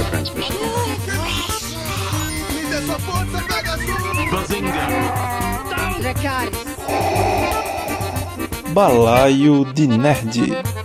power transmission. Balaio de Nerd.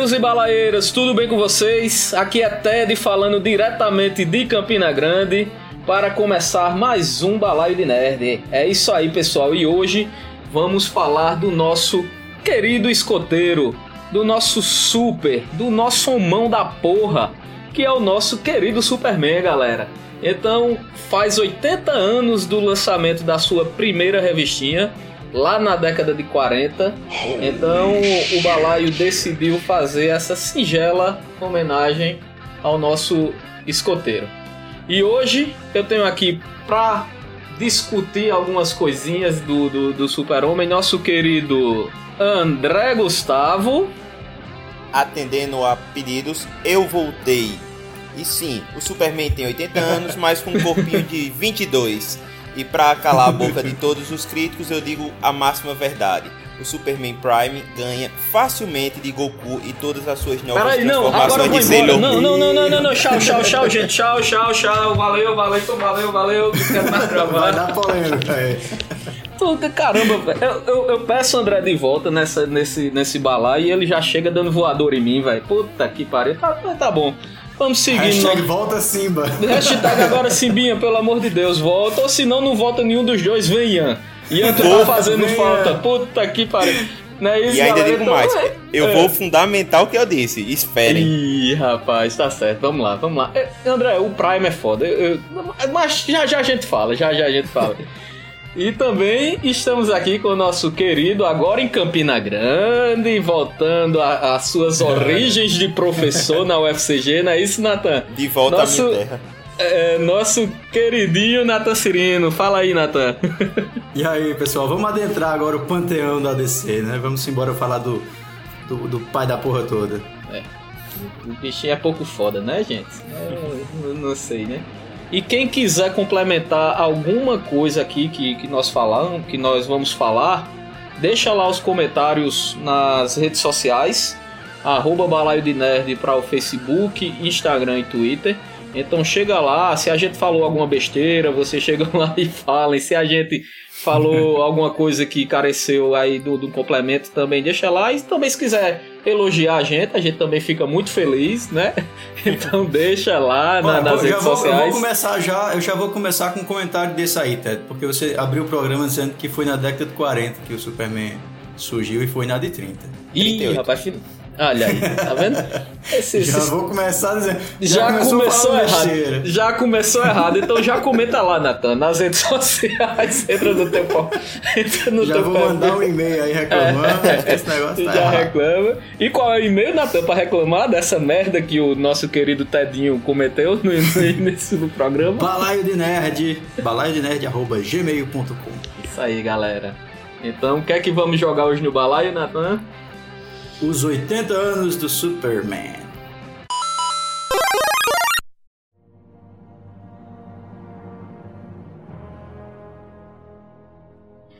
Balaeiros e balaeiras, tudo bem com vocês? Aqui é Ted falando diretamente de Campina Grande para começar mais um Balaio de Nerd. É isso aí, pessoal, e hoje vamos falar do nosso querido escoteiro, do nosso super, do nosso mão da porra, que é o nosso querido Superman, galera. Então, faz 80 anos do lançamento da sua primeira revistinha, lá na década de 40. Então o Balaio decidiu fazer essa singela homenagem ao nosso escoteiro. E hoje eu tenho aqui para discutir algumas coisinhas do, do, do Super-Homem, nosso querido André Gustavo. Atendendo a pedidos, eu voltei. E sim, o Superman tem 80 anos, mas com um corpinho de 22. E para calar a boca de todos os críticos, eu digo a máxima verdade. O Superman Prime ganha facilmente de Goku e todas as suas novas Peraí, não, transformações vou de. Sailor Não, Moon. não, não, não, não, não, tchau, tchau, tchau, gente, tchau, tchau, tchau, valeu, valeu, valeu, valeu, não quero mais Vai gravar. dar polêmica aí. Puta, Caramba, velho. Eu, eu, eu peço o André de volta nessa, nesse, nesse balaio e ele já chega dando voador em mim, velho. Puta que pariu. Tá- tá bom. Vamos seguindo. Hashtag no- volta Simba. Hashtag agora Simbinha, pelo amor de Deus, volta. Ou se não, não volta nenhum dos dois, vem Ian. Ian, tu tá fazendo vem, falta. Ian. Puta que pariu. Não é isso, E ainda galera? digo Então, mais, é- eu é. vou fundamentar o que eu disse. Esperem. Ih, rapaz, tá certo. Vamos lá, vamos lá. É, André, o Prime é foda. Eu- eu- mas já já a gente fala, já já a gente fala. E também estamos aqui com o nosso querido, agora em Campina Grande, voltando às suas origens de professor na UFCG, não é isso, Natan? De volta Nosso- à minha terra. É, nosso queridinho Natan Cirino. Fala aí, Natan. E aí, pessoal, vamos adentrar agora o panteão da DC, né? Vamos embora falar do, do, do pai da porra toda. O bichinho é pouco foda, né, gente? É, não sei, né? E quem quiser complementar alguma coisa aqui que, que nós falamos, que nós vamos falar, deixa lá os comentários nas redes sociais, arroba balaio de nerd para o Facebook, Instagram e Twitter. Então chega lá, se a gente falou alguma besteira, você chega lá e fala. E se a gente falou alguma coisa que careceu aí do, do complemento, também deixa lá. E também se quiser elogiar a gente, a gente também fica muito feliz, né? Então deixa lá na- Olha, nas eu já redes vou, eu sociais. vou começar já, eu já vou começar com um comentário desse aí, Ted, porque você abriu o programa dizendo que foi na década de 40 que o Superman surgiu e foi na de 30. Ih, 38. rapaz. Olha aí, tá vendo? Esse, Já esse- vou começar dizendo. Já, começou, falando errado. Já começou errado. Então já comenta lá, Natan, nas redes sociais. Entra no teu pau- Entra no Já teu vou perfil. mandar um e-mail aí reclamando que esse negócio tá já errado. reclama. E qual é o e-mail, Natan, pra reclamar dessa merda que o nosso querido Tedinho cometeu no, no início do programa? Balaio de Nerd, balaio de nerd, arroba gmail.com. Isso aí, galera. Então, o que é que vamos jogar hoje no balaio, Natan? Os 80 anos do Superman.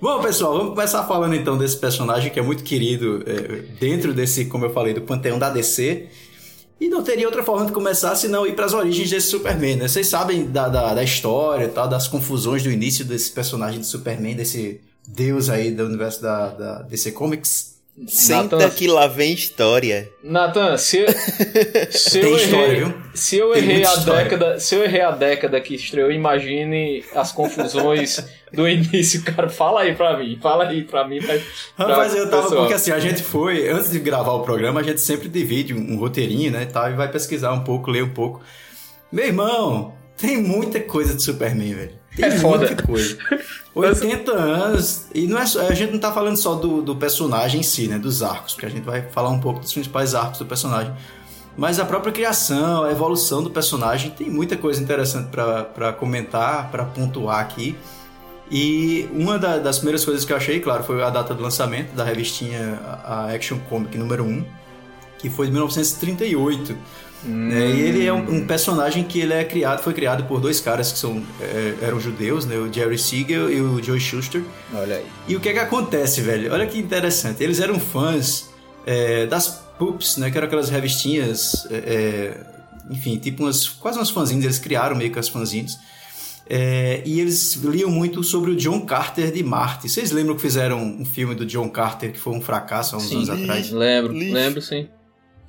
Bom, pessoal, vamos começar falando então desse personagem que é muito querido é, dentro desse, como eu falei, do panteão da DC. E não teria outra forma de começar senão ir para as origens desse Superman, né? Vocês sabem da, da, da história tal, das confusões do início desse personagem de Superman, desse deus aí do universo da, da DC Comics. Senta Nathan. que lá vem história. Natan, se, se eu errei, se eu Tem errei a história. década, se eu errei a década que estreou, imagine as confusões do início, cara. Fala aí pra mim, fala aí pra mim. Pra, pra Rapaz, eu tava. pessoal. Porque assim, a gente foi. Antes de gravar o programa, a gente sempre divide um, um roteirinho, né? E, tal, e vai pesquisar um pouco, ler um pouco. Meu irmão, tem muita coisa de Superman, velho. Tem É foda. muita coisa. 80 anos. E não é a gente não tá falando só do, do personagem em si, né? Dos arcos, porque a gente vai falar um pouco dos principais arcos do personagem. Mas a própria criação, a evolução do personagem, tem muita coisa interessante pra comentar, pra pontuar aqui. E uma da- das primeiras coisas que eu achei, claro, foi a data do lançamento da revistinha a Action Comic número 1, que foi de 1938. Hum. É, e ele é um, um, personagem que ele é criado, foi criado por dois caras que são, é, eram judeus, né? O Jerry Siegel e o Joe Schuster. Olha aí. E o que é que acontece, velho? Olha que interessante. Eles eram fãs é, das Poops, né? Que eram aquelas revistinhas, é, é, enfim, tipo umas, quase umas fanzines. Eles criaram meio que as fanzines. É, e eles liam muito sobre o John Carter de Marte. Vocês lembram que fizeram um filme do John Carter que foi um fracasso há uns sim, anos atrás? Lembro, lembro sim.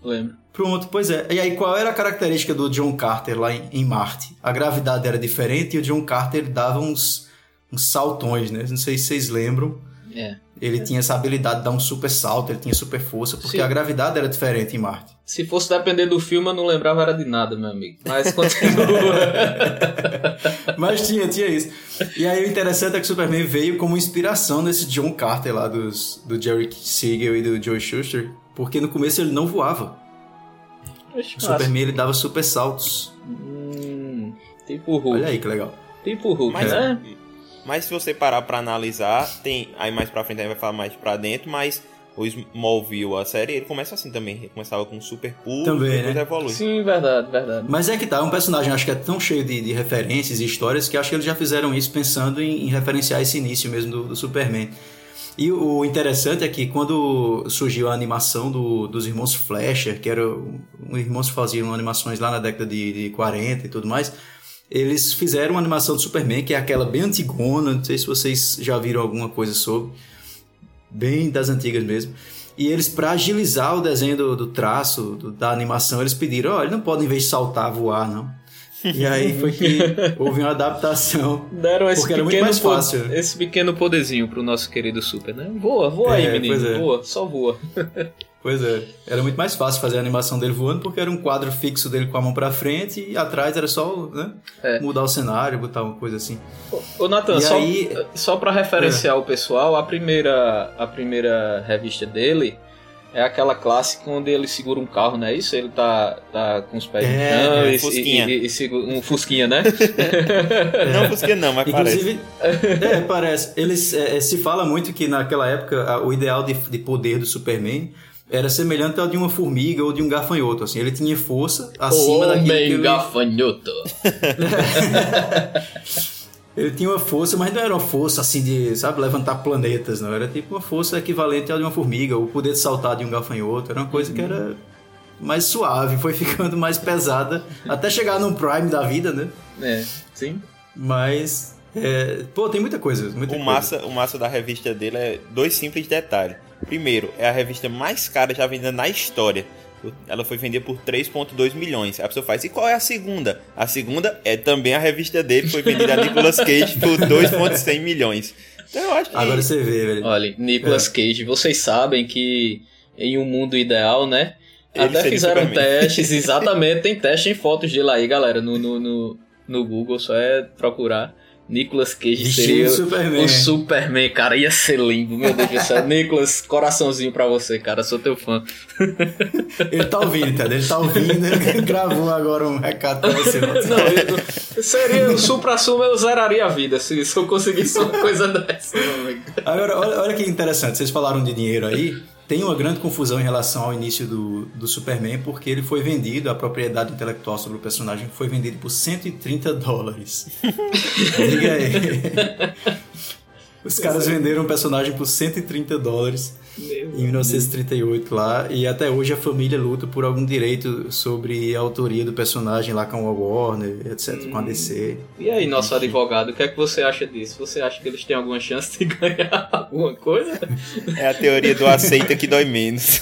Lembro. Pronto, pois é. E aí, qual era a característica do John Carter lá em, em Marte? A gravidade era diferente e o John Carter dava uns, uns saltões, né? Não sei se vocês lembram. É. Ele tinha essa habilidade de dar um super salto, ele tinha super força, porque Sim. a gravidade era diferente em Marte. Se fosse depender do filme, eu não lembrava era de nada, meu amigo. Mas continua. Mas tinha, tinha isso. E aí o interessante é que o Superman veio como inspiração nesse John Carter lá dos, do Jerry Siegel e do Joe Schuster, porque no começo ele não voava. Oxe, o Superman ele dava super saltos. Hum, tipo Hulk. Olha aí que legal. Tipo Hulk, mas, né? Mas se você parar pra analisar, tem. Aí mais pra frente a gente vai falar mais pra dentro, mas o Smallville, a série, ele começa assim também. Ele começava com super pulo também, e depois né? evolui. Sim, verdade, verdade. Mas é que tá, é um personagem acho que é tão cheio de, de referências e histórias que acho que eles já fizeram isso pensando em, em referenciar esse início mesmo do, do Superman. E o interessante é que quando surgiu a animação do, dos irmãos Fleischer, que eram irmãos que faziam animações lá na década de, de 40 e tudo mais, eles fizeram uma animação do Superman, que é aquela bem antigona, não sei se vocês já viram alguma coisa sobre, bem das antigas mesmo. E eles, para agilizar o desenho do, do traço, do, da animação, eles pediram: olha, não pode em vez de saltar, voar, não. E aí foi que houve uma adaptação. Deram esse porque era muito mais fácil. Esse pequeno poderzinho pro nosso querido Super, né? Voa, voa é, aí, menino. É. Voa, só voa. Pois é. Era muito mais fácil fazer a animação dele voando porque era um quadro fixo dele com a mão para frente e atrás era só né, é. mudar o cenário, botar uma coisa assim. Ô, Nathan, só, aí... só para referenciar é. o pessoal, a primeira, a primeira revista dele é aquela clássica onde ele segura um carro, não é isso? Ele tá, tá com os pés é, no chão é, e, fusquinha. E, e, e, segura, um fusquinha, né? não fusquinha não, mas Inclusive, parece. É, parece. Eles, é, é, se fala muito que naquela época o ideal de, de poder do Superman era semelhante ao de uma formiga ou de um gafanhoto, assim. Ele tinha força acima Homem daquilo que ele... gafanhoto. ele tinha uma força, mas não era uma força assim de, sabe, levantar planetas, não. Era tipo uma força equivalente à de uma formiga, o poder de saltar de um gafanhoto. Era uma coisa uhum. que era mais suave, foi ficando mais pesada, até chegar num prime da vida, né? É, sim. Mas, é, pô, tem muita coisa. Muita o, coisa. Massa, o massa da revista dele é dois simples detalhes. Primeiro, é a revista mais cara já vendida na história. Ela foi vendida por 3,2 milhões. A pessoa faz, e qual é a segunda? A segunda é também a revista dele, foi vendida a Nicolas Cage por 2,100 milhões. Então eu acho que... Agora você vê, velho. Olha, Nicolas é. Cage, vocês sabem que em um mundo ideal, né? Ele até fizeram testes, exatamente, tem teste em fotos dele aí, galera, no, no, no, no Google, só é procurar. Nicolas Cage seria Superman. o Superman, cara. Ia ser lindo, meu Deus do céu. Nicolas, coraçãozinho pra você, cara. Sou teu fã. Ele tá ouvindo, cara. Ele tá ouvindo. Ele gravou agora um recado pra você. Não, eu, seria o supra-sumo, eu zeraria a vida se, se eu conseguisse uma coisa dessa. Agora, olha, olha que interessante. Vocês falaram de dinheiro aí tem uma grande confusão em relação ao início do, do Superman, porque ele foi vendido, a propriedade intelectual sobre o personagem foi vendido por 130 dólares. Diga aí. Os caras venderam o personagem por 130 dólares em 1938 lá, e até hoje a família luta por algum direito sobre a autoria do personagem lá com a Warner, etc, hum. com a DC. E aí, nosso advogado, o que é que você acha disso? Você acha que eles têm alguma chance de ganhar alguma coisa? É a teoria do aceita que dói menos.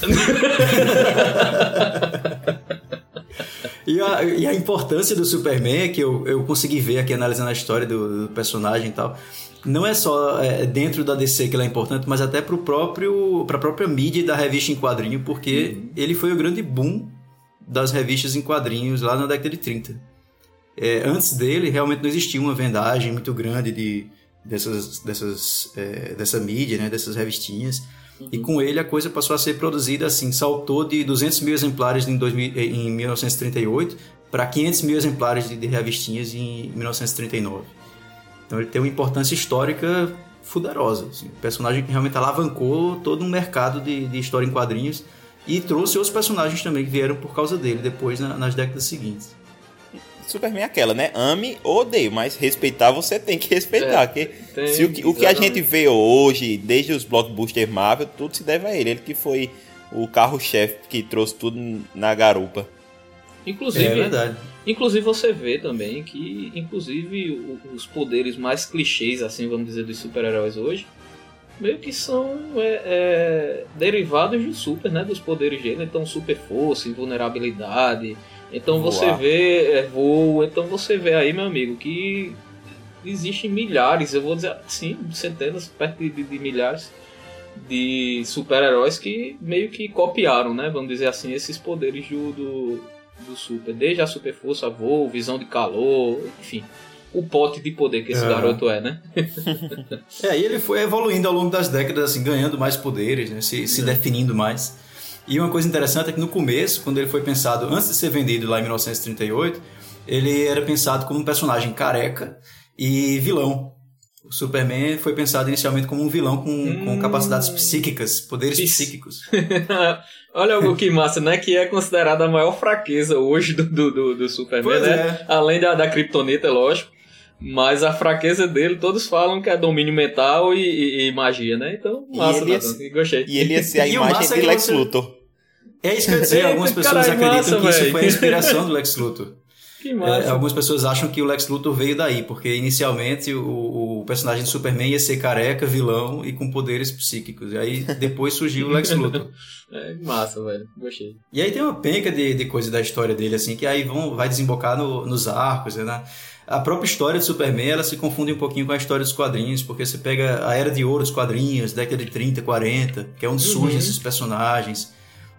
E a, e a, importância do Superman é que eu, eu consegui ver aqui analisando a história do, do personagem e tal não é só é, dentro da DC que ele é importante, mas até para próprio para a própria mídia da revista em quadrinho, porque uhum. ele foi o grande boom das revistas em quadrinhos lá na década de 30. É, antes dele, realmente não existia uma vendagem muito grande de, dessas, dessas, é, dessa mídia, né, dessas revistinhas. Uhum. E com ele a coisa passou a ser produzida assim, saltou de 200 mil exemplares em, 2000, em 1938 para 500 mil exemplares de, de revistinhas em 1939. Então ele tem uma importância histórica fuderosa. Assim. Um personagem que realmente alavancou todo um mercado de, de história em quadrinhos e trouxe outros personagens também que vieram por causa dele depois na, nas décadas seguintes. Superman é aquela, né? Ame ou odeie, mas respeitar você tem que respeitar. É, que tem, se o, que, o que a gente vê hoje, desde os blockbusters Marvel, tudo se deve a ele. Ele que foi o carro-chefe que trouxe tudo na garupa. Inclusive, é verdade. Inclusive você vê também que, inclusive, o- os poderes mais clichês, assim, vamos dizer, dos super-heróis hoje, meio que são é, é, derivados do super, né? Dos poderes dele. Então, super força, invulnerabilidade. Então você Voar. vê é, voo. Então você vê aí, meu amigo, que existem milhares, eu vou dizer assim, centenas, perto de, de- de milhares de super-heróis que meio que copiaram, né? Vamos dizer assim, esses poderes do, do, do super. Desde a super força, voo, visão de calor, enfim. O pote de poder que esse É. garoto é, né? É, e ele foi evoluindo ao longo das décadas, assim, ganhando mais poderes, né? se, se definindo mais. E uma coisa interessante é que no começo, quando ele foi pensado, antes de ser vendido lá em 1938, ele era pensado como um personagem careca e vilão. O Superman foi pensado inicialmente como um vilão com, com Hum. capacidades psíquicas, poderes psíquicos. Olha o que massa, né? Que é considerada a maior fraqueza hoje do, do, do, do Superman, Pois né? é. Além da, da Kryptonita, é lógico. Mas a fraqueza dele, todos falam que é domínio mental e, e- e magia, né? Então, E massa, Nathan, ser- gostei. E ele ia ser a E imagem é de Lex você- Luthor. É isso que eu ia dizer, algumas pessoas caralho, acreditam massa, que isso véi. foi a inspiração do Lex Luthor. Que É, algumas pessoas acham que o Lex Luthor veio daí, porque inicialmente o, o personagem de Superman ia ser careca, vilão e com poderes psíquicos. E aí depois surgiu o Lex Luthor. É massa, velho. Gostei. E aí tem uma penca de, de coisa da história dele, assim, que aí vão, vai desembocar no- nos arcos, né? A própria história de Superman, ela se confunde um pouquinho com a história dos quadrinhos, porque você pega a era de ouro dos quadrinhos, década de 30, 40, que é onde Uhum. surgem esses personagens,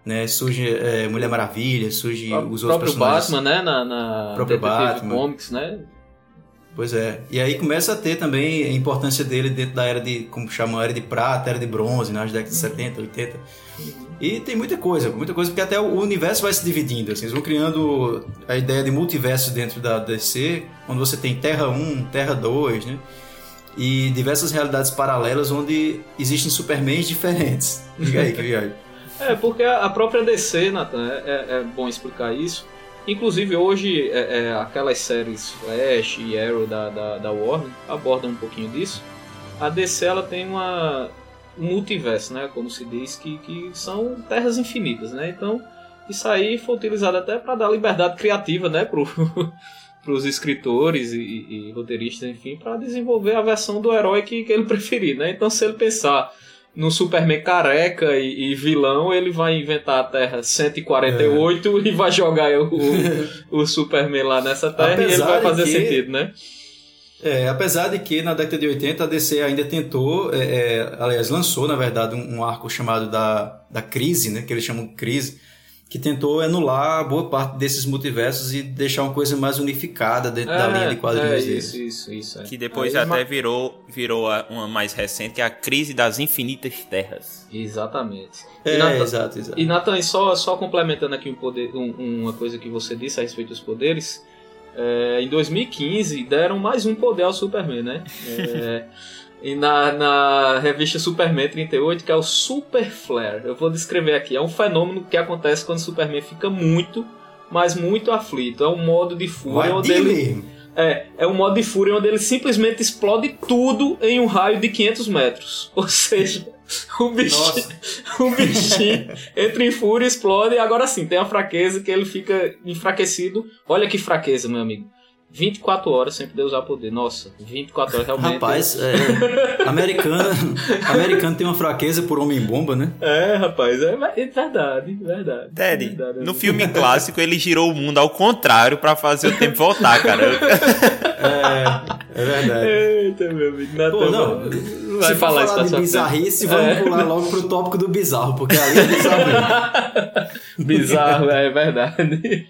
né? Surge é, Mulher Maravilha, surge O os outros próprio personagens. Batman, né? Na, na Próprio Detective Batman. Comics, né? Pois é. E aí começa a ter também a importância dele dentro da era de, como chamam, era de prata, era de bronze, nas décadas de 70, 80. E tem muita coisa, muita coisa, porque até o universo vai se dividindo, assim, eles vão criando a ideia de multiverso dentro da DC, onde você tem Terra 1, Terra 2, né? E diversas realidades paralelas onde existem Supermans diferentes. Diga aí que viagem. É, porque a própria DC, Nathan, é, é- é bom explicar isso. Inclusive hoje, é, é, aquelas séries Flash e Arrow da, da, da Warner abordam um pouquinho disso. A DC ela tem uma, um multiverso, né? Como se diz, que, que são terras infinitas, né? Então, isso aí foi utilizado até para dar liberdade criativa, né? Pro, pros escritores e, e- e roteiristas, enfim, para desenvolver a versão do herói que, que ele preferir, né? Então, se ele pensar no Superman careca e, e vilão, ele vai inventar a Terra 148 e vai jogar o, o Superman lá nessa Terra e ele Apesar vai fazer que- sentido, né? É, apesar de que na década de 80 a DC ainda tentou, é, é, aliás, lançou na verdade um, um arco chamado da, da crise, né, que eles chamam de crise, que tentou anular boa parte desses multiversos e deixar uma coisa mais unificada dentro da linha de quadrinhos é, deles. isso, isso, isso. é. Que depois Aí, até virou, virou a- uma mais recente, que é a crise das infinitas terras. Exatamente. É, e, Nathan, exato, exato. e Nathan, e só, só complementando aqui um poder, um- uma coisa que você disse a respeito dos poderes, é, em 2015 deram mais um poder ao Superman, né? É, e na, na revista Superman 38, que é o Super Flare. Eu vou descrever aqui. É um fenômeno que acontece quando o Superman fica muito, mas muito aflito. É um modo de fúria Vai onde de ele é, é um modo de fúria onde ele simplesmente explode tudo em um raio de 500 metros. Ou seja, o bichinho, o bichinho entra em fúria, explode e agora sim, tem a fraqueza que ele fica enfraquecido. Olha que fraqueza, meu amigo. 24 horas sem poder usar poder. Nossa, 24 horas realmente. Rapaz, é, americano, americano tem uma fraqueza por homem-bomba, né? É, rapaz, é, é verdade, verdade. Teddy, verdade. no filme clássico ele girou o mundo ao contrário pra fazer o tempo voltar, cara. É, é verdade. Eita, meu amigo. Nathan, Pô, não, não vai Se falar isso falar pra de bizarrice, vamos É. pular logo pro tópico do bizarro, porque ali é bizarro. Bizarro, é verdade.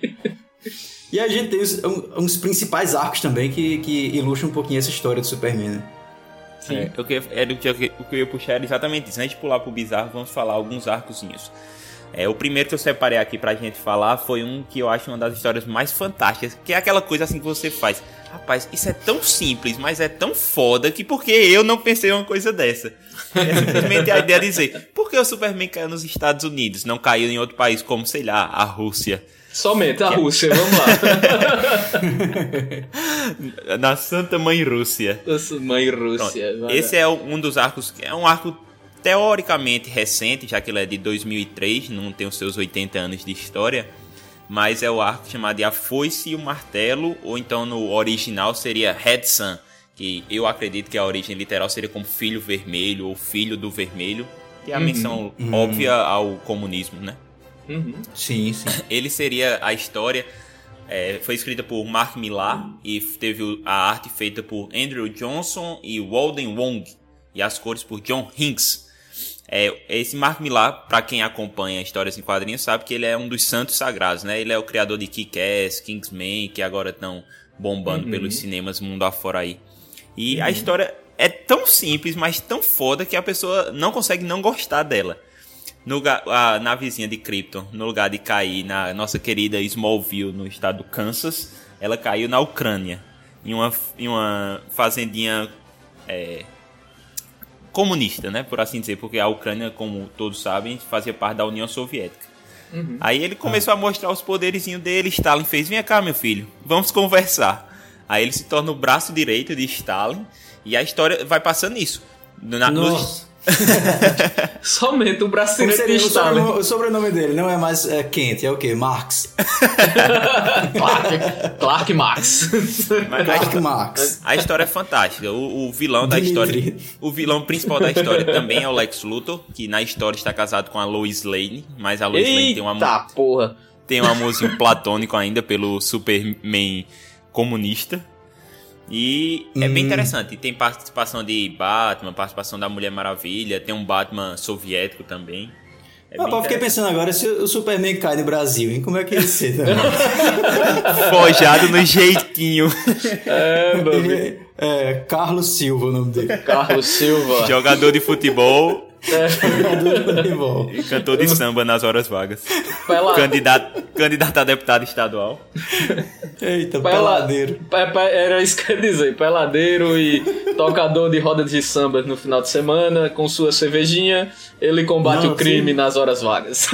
E a gente tem uns, um- uns principais arcos também que, que ilustram um pouquinho essa história do Superman, né? Sim. É, o, que, era o, que, eu- o que eu ia puxar era exatamente isso. Antes de pular pro bizarro, vamos falar alguns arcozinhos. É, o primeiro que eu separei aqui pra gente falar foi um que eu acho uma das histórias mais fantásticas, que é aquela coisa assim que você faz. Rapaz, isso é tão simples, mas é tão foda que por que eu não pensei uma coisa dessa? É simplesmente a ideia de dizer, por que o Superman caiu nos Estados Unidos, não caiu em outro país como, sei lá, a Rússia? Somente a Rússia, vamos lá. Na Santa Mãe Rússia. Nossa Mãe Rússia. Esse é um dos arcos, é um arco teoricamente recente, já que ele é de 2003, não tem os seus 80 anos de história, mas é o arco chamado de A Foice e o Martelo, ou então no original seria Red Sun, que eu acredito que a origem literal seria como filho vermelho ou filho do vermelho, que é a uhum, menção uhum. óbvia ao comunismo, né? Uhum. Sim, sim. Ele seria a história. É, foi escrita por Mark Millar e teve a arte feita por Andrew Johnson e Walden Wong e as cores por John Hinks. É, esse Mark Millar, para quem acompanha histórias em quadrinhos, sabe que ele é um dos santos sagrados, né? Ele é o criador de Kick-Ass, Kingsman, que agora estão bombando uhum. pelos cinemas mundo afora aí. E uhum. a história é tão simples, mas tão foda que a pessoa não consegue não gostar dela no, a navezinha de Krypton, no lugar de cair na nossa querida Smallville, no estado do Kansas, ela caiu na Ucrânia, em uma, em uma fazendinha é, comunista, né, por assim dizer, porque a Ucrânia, como todos sabem, fazia parte da União Soviética. Uhum. Aí ele começou a mostrar os poderizinhos dele, Stalin fez, vem cá meu filho, vamos conversar. Aí ele se torna o braço direito de Stalin, e a história vai passando isso. Na, nos, Somente o brasileiro seria o sobrenome, o sobrenome dele não é mais é, quente, é o que? Marx. Clark, Clark Marx. Clark Marx. A história é fantástica. O, o vilão da história. O vilão principal da história também é o Lex Luthor, que na história está casado com a Lois Lane, mas a Lois Eita Lane tem um amor. porra! Tem um amorzinho platônico ainda pelo Superman comunista. E hum. é bem hum. interessante. Tem participação de Batman, participação da Mulher Maravilha, tem um Batman soviético também. É ah, fiquei pensando agora se o Superman cai no Brasil, hein? Como é que ia ser? Né? Forjado no jeitinho. É, Ele, é, Carlos Silva o nome dele. Carlos Silva. Jogador de futebol é. E cantor de samba nas horas vagas. Pela... Candidato, candidato a deputado estadual. Eita, Pela... peladeiro. Era isso que eu ia dizer. Peladeiro e tocador de rodas de samba no final de semana, com sua cervejinha, ele combate Não, o crime sim. nas horas vagas.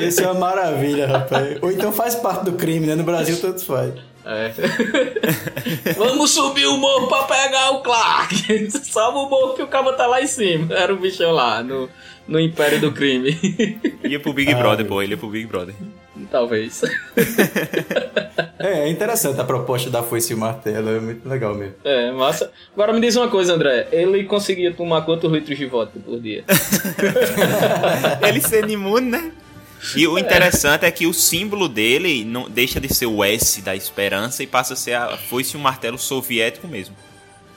Isso é uma maravilha, rapaz. Ou então faz parte do crime, né? No Brasil tanto faz. É. Vamos subir o morro pra pegar o Clark. Sobe o morro que o cabo tá lá em cima. Era o bichão lá, no, no Império do Crime. Ia pro Big Brother, pô. Ele ia pro Big Brother. Talvez. é, é interessante a proposta da foice e o martelo. É muito legal mesmo. É, massa. Agora me diz uma coisa, André. Ele conseguia tomar quantos litros de vodka por dia? ele sendo imune, né? E o interessante é. é que o símbolo dele não deixa de ser o S da esperança e passa a ser a foice um martelo soviético mesmo.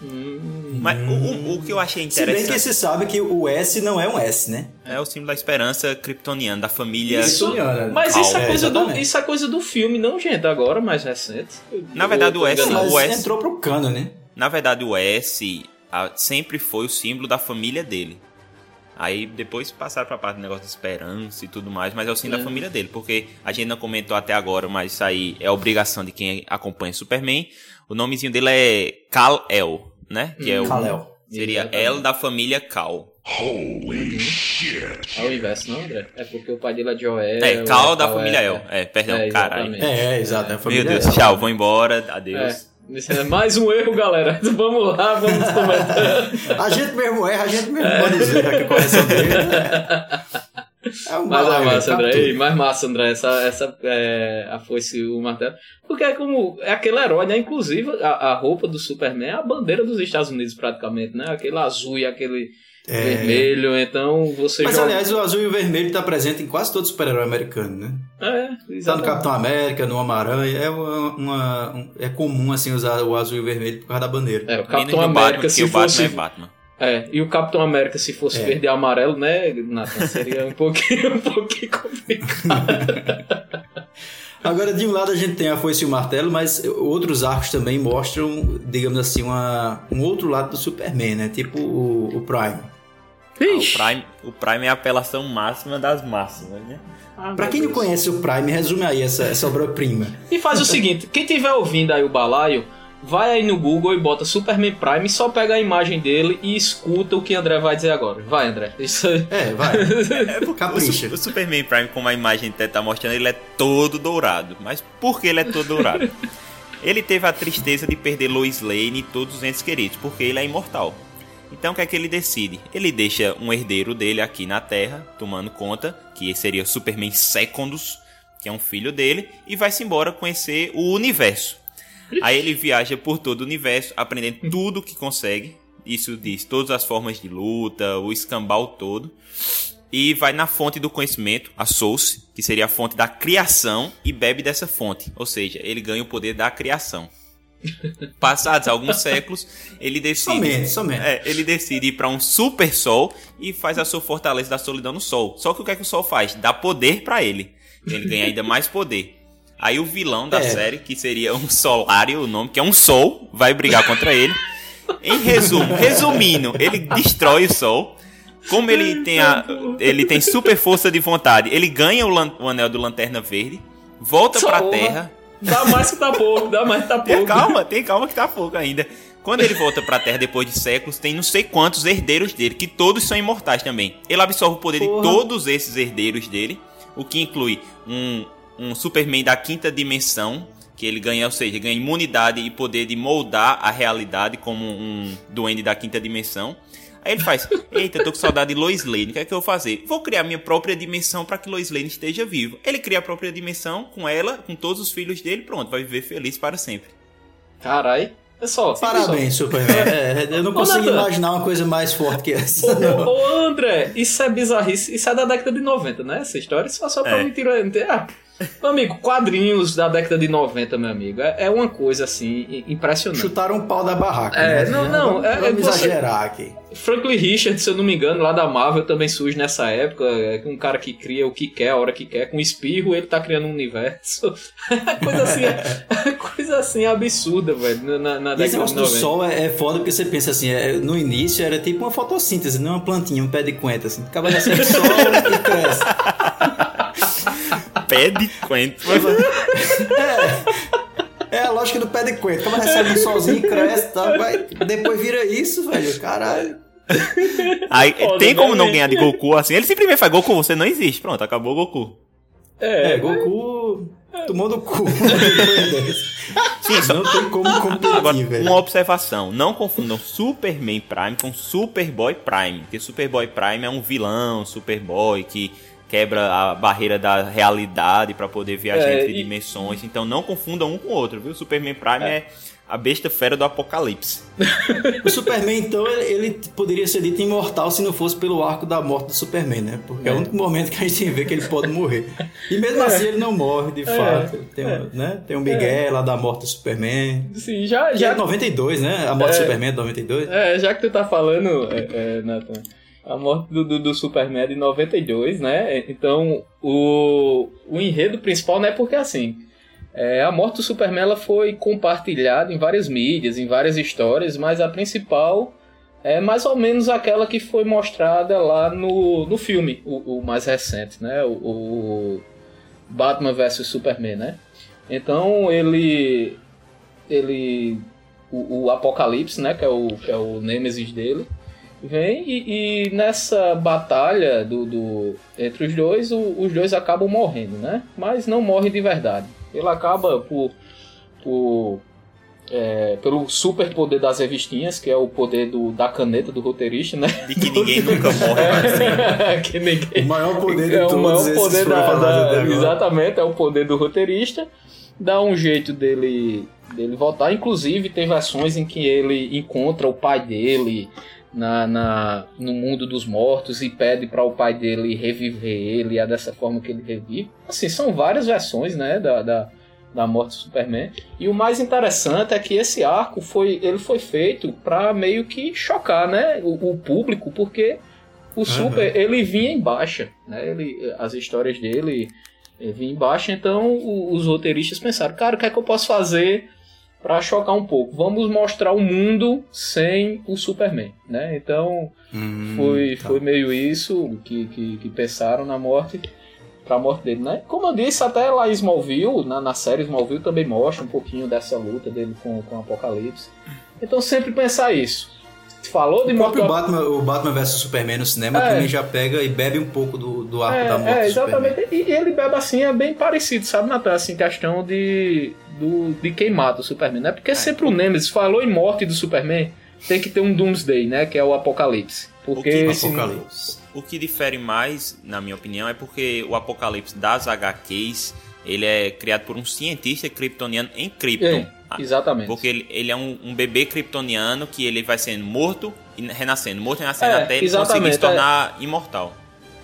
Hum, Mas o, o, que eu achei interessante. Se bem que você sabe que o S não é um S, né? É o símbolo da esperança kryptoniana, da família. Isso, mas isso é, coisa do, isso é coisa do filme, não, gente, agora mais recente. Na verdade, o S, o S. entrou pro cano, né? Na verdade, o S sempre foi o símbolo da família dele. Aí depois passaram pra parte do negócio de esperança e tudo mais, mas é o sim é. da família dele, porque a gente não comentou até agora, mas isso aí é obrigação de quem acompanha Superman. O nomezinho dele é Kal-El, né? Que é o. Kal-El. Seria. El da família Kal. Holy shit. É o inverso, não, André? É porque o pai dele é Joel. É, Kal da família é, El. É, perdão, é, caralho. É, é, exato. É a família Meu Deus, tchau, vou embora, adeus. É. É mais um erro, galera. Vamos lá, vamos comentar. a gente mesmo erra, a gente mesmo pode dizer que a correção dele. É um mais massa, André. Ei, mais massa, André. Essa, essa é, a foice o martelo. Porque é como. É aquele herói, né? Inclusive, a, a roupa do Superman é a bandeira dos Estados Unidos, praticamente, né? Aquele azul e aquele é... vermelho, então você Mas joga... aliás, o azul e o vermelho está presente em quase todo super-herói americano, né? É, exatamente. Tá no Capitão América, no Homem-Aranha, é, uma, uma um, é comum assim usar o azul e o vermelho por causa da bandeira. É, o Capitão América Batman, se fosse... O Batman é Batman. É, e o Capitão América, se fosse é. verde e amarelo, né, Nathan, seria um pouquinho, um pouquinho complicado. Agora, de um lado a gente tem a foice e o martelo, mas outros arcos também mostram, digamos assim, uma, um outro lado do Superman, né? Tipo o, o Prime. Ah, o, Prime, o Prime é a apelação máxima das máximas, né? Ah, pra quem Deus. não conhece o Prime, resume aí essa, essa obra-prima. E faz o seguinte: quem tiver ouvindo aí o balaio, vai aí no Google e bota Superman Prime, só pega a imagem dele e escuta o que André vai dizer agora. Vai, André. Isso É, vai. É, Capricha. O, o, Superman Prime, como a imagem tá mostrando, ele é todo dourado. Mas por que ele é todo dourado? ele teve a tristeza de perder Lois Lane e todos os entes queridos, porque ele é imortal. Então o que é que ele decide? Ele deixa um herdeiro dele aqui na Terra, tomando conta, que seria Superman Secondus, que é um filho dele, e vai-se embora conhecer o universo. Aí ele viaja por todo o universo, aprendendo tudo que consegue. Isso diz todas as formas de luta, o escambau todo. E vai na fonte do conhecimento, a Source, que seria a fonte da criação, e bebe dessa fonte. Ou seja, ele ganha o poder da criação. Passados alguns séculos, ele decide. Somente, somente. É, ele decide ir para um super sol e faz a sua fortaleza da solidão no sol. Só que o que é que o sol faz? Dá poder para ele. Ele ganha ainda mais poder. Aí o vilão da é. série, que seria um Solário, o nome, que é um sol, vai brigar contra ele. Em resumo, resumindo, ele destrói o sol. Como ele tem, a, ele tem super força de vontade, ele ganha o, o anel do Lanterna Verde, volta pra uma. Terra. Dá mais que tá pouco, dá mais que tá pouco. Tem calma, tem calma que tá pouco ainda. Quando ele volta pra Terra depois de séculos, tem não sei quantos herdeiros dele, que todos são imortais também. Ele absorve o poder Porra. de todos esses herdeiros dele, o que inclui um, um Superman da quinta dimensão, que ele ganha, ou seja, ganha imunidade e poder de moldar a realidade como um duende da quinta dimensão. Aí ele faz: Eita, tô com saudade de Lois Lane, o que é que eu vou fazer? Vou criar minha própria dimensão para que Lois Lane esteja viva. Ele cria a própria dimensão com ela, com todos os filhos dele, pronto, vai viver feliz para sempre. Carai. É só. Parabéns, Superman. É, eu não consigo imaginar uma coisa mais forte que essa. Ô, ô, André, isso é bizarrice. Isso é da década de 90, né? Essa história só, só pra é. me tirar. Ah, meu amigo, quadrinhos da década de 90, meu amigo, é, é uma coisa assim impressionante. Chutaram um pau da barraca. É, né? não, não. É, Vamos é, exagerar aqui. Franklin Richards, se eu não me engano, lá da Marvel também surge nessa época. É um cara que cria o que quer, a hora que quer. Com espirro, ele tá criando um universo. coisa assim, coisa assim absurda, velho. Na, na Esse negócio do sol é, é, foda porque você pensa assim, é, no início era tipo uma fotossíntese, não uma plantinha, um pé de coentro, assim. Acaba nascendo sol e cresce pé de coentro. É. É a lógica do pé de coentro. Como recebe um solzinho e cresce, tá? Vai, depois vira isso, velho. Caralho. Aí, tem como não ganhar de Goku assim? Ele simplesmente faz Goku, você não existe. Pronto, acabou o Goku. É, é Goku tomou do cu. Sim, só... Não tem como competir, Agora, velho. Uma observação: não confundam Superman Prime com Superboy Prime. Porque Superboy Prime é um vilão, Superboy que quebra a barreira da realidade para poder viajar é, entre e... dimensões. Então não confundam um com o outro, viu? Superman Prime é, é a besta fera do apocalipse. o Superman, então, ele poderia ser dito imortal se não fosse pelo arco da morte do Superman, né? Porque é, é o único momento que a gente vê que ele pode morrer. E mesmo é. assim ele não morre, de é. fato. Tem, é. né? Tem o Miguel lá da morte do Superman. Sim, já. já... é 92, né? A morte do Superman é 92. É, já que tu tá falando, é, Nathan a morte do, do, do, Superman é de 92, né? Então, o, o enredo principal não é porque assim. É, a morte do Superman ela foi compartilhada em várias mídias, em várias histórias, mas a principal é mais ou menos aquela que foi mostrada lá no, no filme, o, o mais recente, né? O, o Batman vs Superman, né? Então ele. ele o, o Apocalipse, né? Que é o, que é o Nemesis dele vem e, e, nessa batalha do, do entre os dois, o, os dois acabam morrendo, né? Mas não morre de verdade. Ele acaba por, por é, pelo super poder das revistinhas, que é o poder do, da caneta do roteirista, né? De que ninguém nunca morre assim. que ninguém... O maior poder de é, todos o maior poder da, da Exatamente, é o poder do roteirista. Dá um jeito dele, dele voltar. Inclusive, tem versões em que ele encontra o pai dele na, na, no mundo dos mortos e pede para o pai dele reviver ele, e é dessa forma que ele revive. Assim, são várias versões, né, da, da, da morte do Superman. E o mais interessante é que esse arco foi, ele foi feito para meio que chocar, né, o, o público, porque o Super, uhum. ele vinha em baixa, né, ele, as histórias dele vinham em baixa, então os roteiristas pensaram, cara, o que é que eu posso fazer para chocar um pouco. Vamos mostrar o mundo sem o Superman, né? Então hum, foi, tá. foi meio isso que, que, que pensaram na morte pra morte dele, né? Como eu disse, até lá Smallville, na, na série Smallville também mostra um pouquinho dessa luta dele com, com o Apocalipse. Então sempre pensar isso. Falou de o próprio Batman, o Batman vs Superman no cinema é. também já pega e bebe um pouco do, do arco é, da morte é, exatamente. E, e, ele bebe assim, é bem parecido, sabe, Natan? Assim, questão de, do, de quem mata o Superman, né? Porque é. sempre o Nemesis falou em morte do Superman, tem que ter um Doomsday, né? Que é o Apocalipse. Porque o que, Apocalipse. O que difere mais, na minha opinião, é porque o Apocalipse das HQs ele é criado por um cientista kryptoniano em Krypton. É, exatamente. Porque ele, ele é um, um, bebê kryptoniano que ele vai sendo morto e renascendo, morto e renascendo é, até ele conseguir se tornar é. imortal.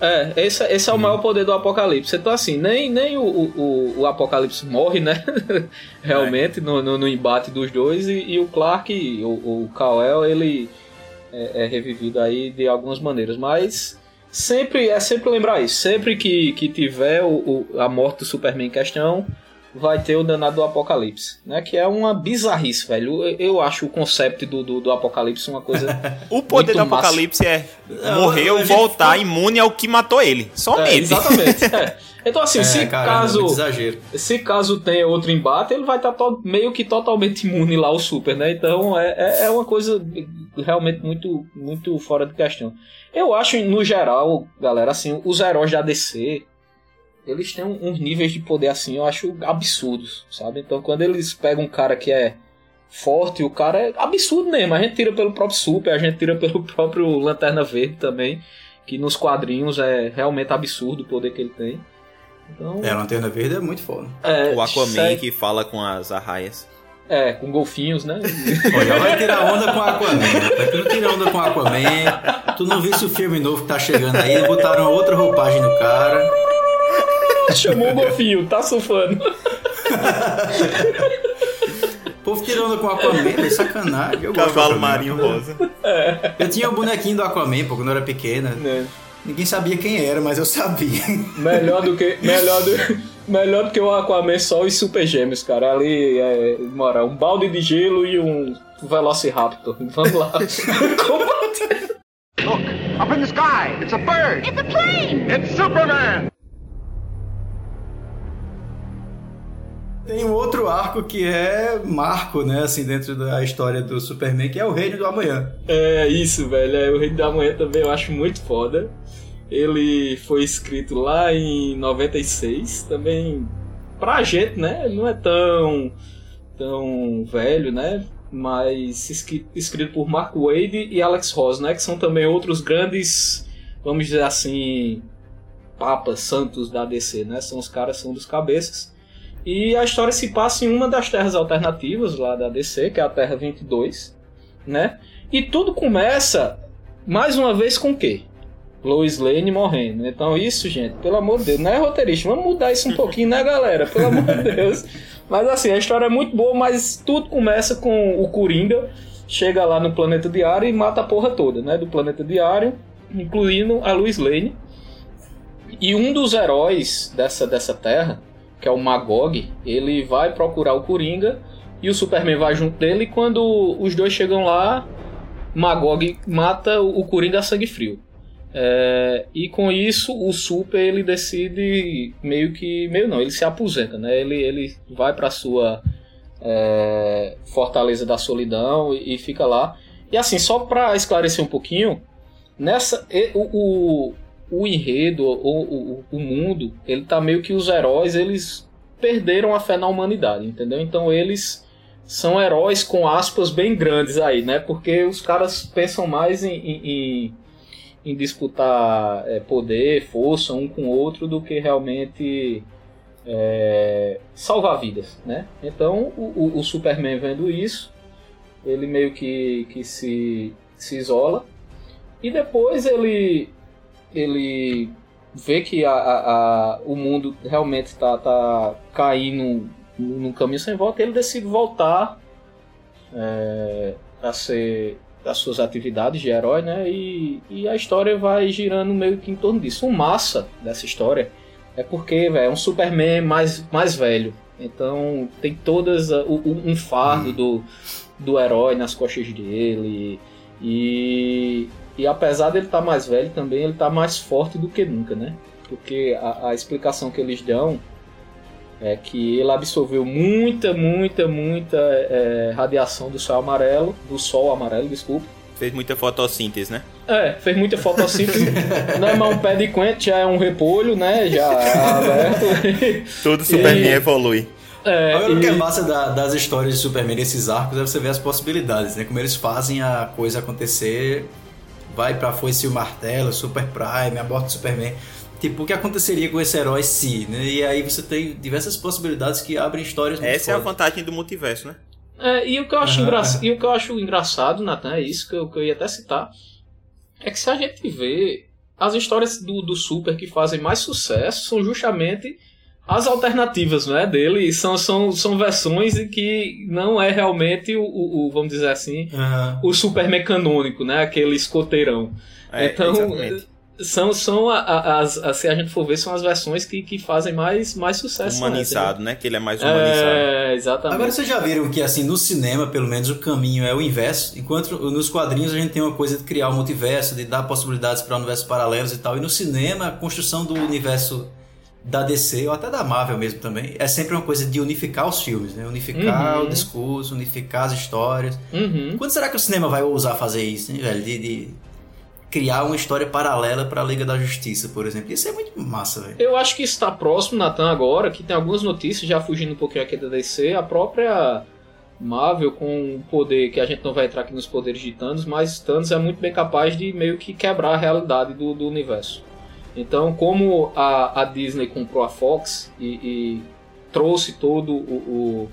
É, esse, esse é o hum. maior poder do Apocalipse. Então, assim, nem, nem o, o, o Apocalipse morre, né? Realmente, é. no, no, no, embate dos dois. E, e o Clark, o, o Kal-El, ele é, é, revivido aí de algumas maneiras. Mas sempre é sempre lembrar isso. Sempre que, que tiver o, o, a morte do Superman em questão, vai ter o danado do Apocalipse, né? Que é uma bizarrice, velho. Eu, eu acho o conceito do, do, do, Apocalipse uma coisa. o poder do massa. Apocalipse é morrer ou voltar imune ao que matou ele. Somente. É, exatamente. é. Então, assim, é, se caso. Se caso tenha outro embate, ele vai estar tá meio que totalmente imune lá ao Super, né? Então é, é, é uma coisa realmente muito, muito fora de questão. Eu acho, no geral, galera, assim, os heróis da DC, eles têm uns níveis de poder assim, eu acho absurdos, sabe? Então quando eles pegam um cara que é forte, o cara é absurdo mesmo. A gente tira pelo próprio Super, a gente tira pelo próprio Lanterna Verde também, que nos quadrinhos é realmente absurdo o poder que ele tem. Então, é, a Lanterna Verde é muito foda. É, o Aquaman que fala com as arraias. É, com golfinhos, né? Pô, já vai tirar onda com Aquaman. Né? Tu não tira onda com Aquaman. Tu não viste o filme novo que tá chegando aí, botaram outra roupagem no cara. Chamou o golfinho, tá surfando. O povo tirando com o Aquaman, é sacanagem. Eu Cavalo marinho rosa. É. Eu tinha o bonequinho do Aquaman, pô, quando eu era pequena. É. Ninguém sabia quem era, mas eu sabia. Melhor do que. Melhor do, melhor do que o Aquaman só os Super Gêmeos, cara. Ali é. Mora, um balde de gelo e um Velociraptor. Vamos lá. Look, up in the sky! It's a bird! It's a plane! It's Superman! Tem um outro arco que é marco, né, assim, dentro da história do Superman, que é o Reino do Amanhã. É, isso, velho. É, o Reino do Amanhã também eu acho muito foda. Ele foi escrito lá em 96, também pra gente, né, não é tão tão velho, né, mas escrito por Mark Wade e Alex Ross, né, que são também outros grandes, vamos dizer assim, papas santos da DC, né? São os caras são dos cabeças. E a história se passa em uma das terras alternativas lá da DC, que é a Terra 22, né? E tudo começa mais uma vez com o quê? Lois Lane morrendo. Então isso, gente, pelo amor de Deus, não é roteirista, vamos mudar isso um pouquinho, né, galera? Pelo amor de Deus. Mas assim, a história é muito boa, mas tudo começa com o Coringa chega lá no planeta diário e mata a porra toda, né, do planeta diário, incluindo a Lois Lane. E um dos heróis dessa dessa terra que é o Magog, ele vai procurar o Coringa e o Superman vai junto dele. E quando os dois chegam lá, Magog mata o Coringa a sangue frio. É, e com isso o Super ele decide meio que meio não ele se aposenta né ele, ele vai para sua é, fortaleza da solidão e, e, fica lá e assim só para esclarecer um pouquinho nessa o, o enredo, o, o, o mundo, ele tá meio que os heróis, eles perderam a fé na humanidade, entendeu? Então eles são heróis com aspas bem grandes aí, né? Porque os caras pensam mais em, em, em disputar é, poder, força um com o outro do que realmente é, salvar vidas, né? Então o, o, Superman vendo isso, ele meio que, que se, se isola e depois ele ele vê que a, a, a o mundo realmente está tá caindo num caminho sem volta, ele decide voltar é, a ser as suas atividades de herói, né? E, e a história vai girando meio que em torno disso. O massa dessa história é porque véio, é um Superman mais, mais velho, Então tem todas a, o, um fardo do, do herói nas costas dele. E, e apesar dele estar tá mais velho também, ele está mais forte do que nunca, né? Porque a, a explicação que eles dão é que ele absorveu muita, muita, muita é, radiação do sol amarelo, do sol amarelo, desculpa. Fez muita fotossíntese, né? É, fez muita fotossíntese. não é mais um pé de coentro, já é um repolho, né? Já é aberto. Tudo Superman e... evolui. É, Agora, e... o que é massa da, das histórias de Superman, esses arcos, é você ver as possibilidades, né? Como eles fazem a coisa acontecer. Vai pra foice o martelo, Super Prime, a morte do Superman. Tipo, o que aconteceria com esse herói se, né? E aí você tem diversas possibilidades que abrem histórias muito Essa é a vantagem do multiverso, né? É, e, o que eu acho uhum. engra... e o que eu acho engraçado, Nathan, é isso que eu, que eu ia até citar. É que se a gente vê as histórias do, do Super que fazem mais sucesso são justamente as alternativas não é, dele são, são, são versões em que não é realmente o, o, o vamos dizer assim, uhum. o Superman canônico, né? Aquele escoteirão. É, então, exatamente são, são a, a, as, a, se a gente for ver, são as versões que, que fazem mais, mais sucesso. Né? Humanizado, né? Que ele é mais humanizado. É, exatamente. Agora vocês já viram que assim, no cinema, pelo menos, o caminho é o inverso, enquanto nos quadrinhos a gente tem uma coisa de criar o um multiverso, de dar possibilidades para universos paralelos e tal, e no cinema a construção do universo da DC, ou até da Marvel mesmo também, é sempre uma coisa de unificar os filmes, né? Unificar uhum. o discurso, unificar as histórias. Uhum. Quando será que o cinema vai ousar fazer isso, hein, velho? De, de criar uma história paralela para a Liga da Justiça, por exemplo. Isso é muito massa, velho. Eu acho que está próximo, Natan, agora, que tem algumas notícias, já fugindo um pouquinho aqui da DC, a própria Marvel com o poder, que a gente não vai entrar aqui nos poderes de Thanos, mas Thanos é muito bem capaz de meio que quebrar a realidade do, do universo. Então, como a, a Disney comprou a Fox e, e trouxe todo o, o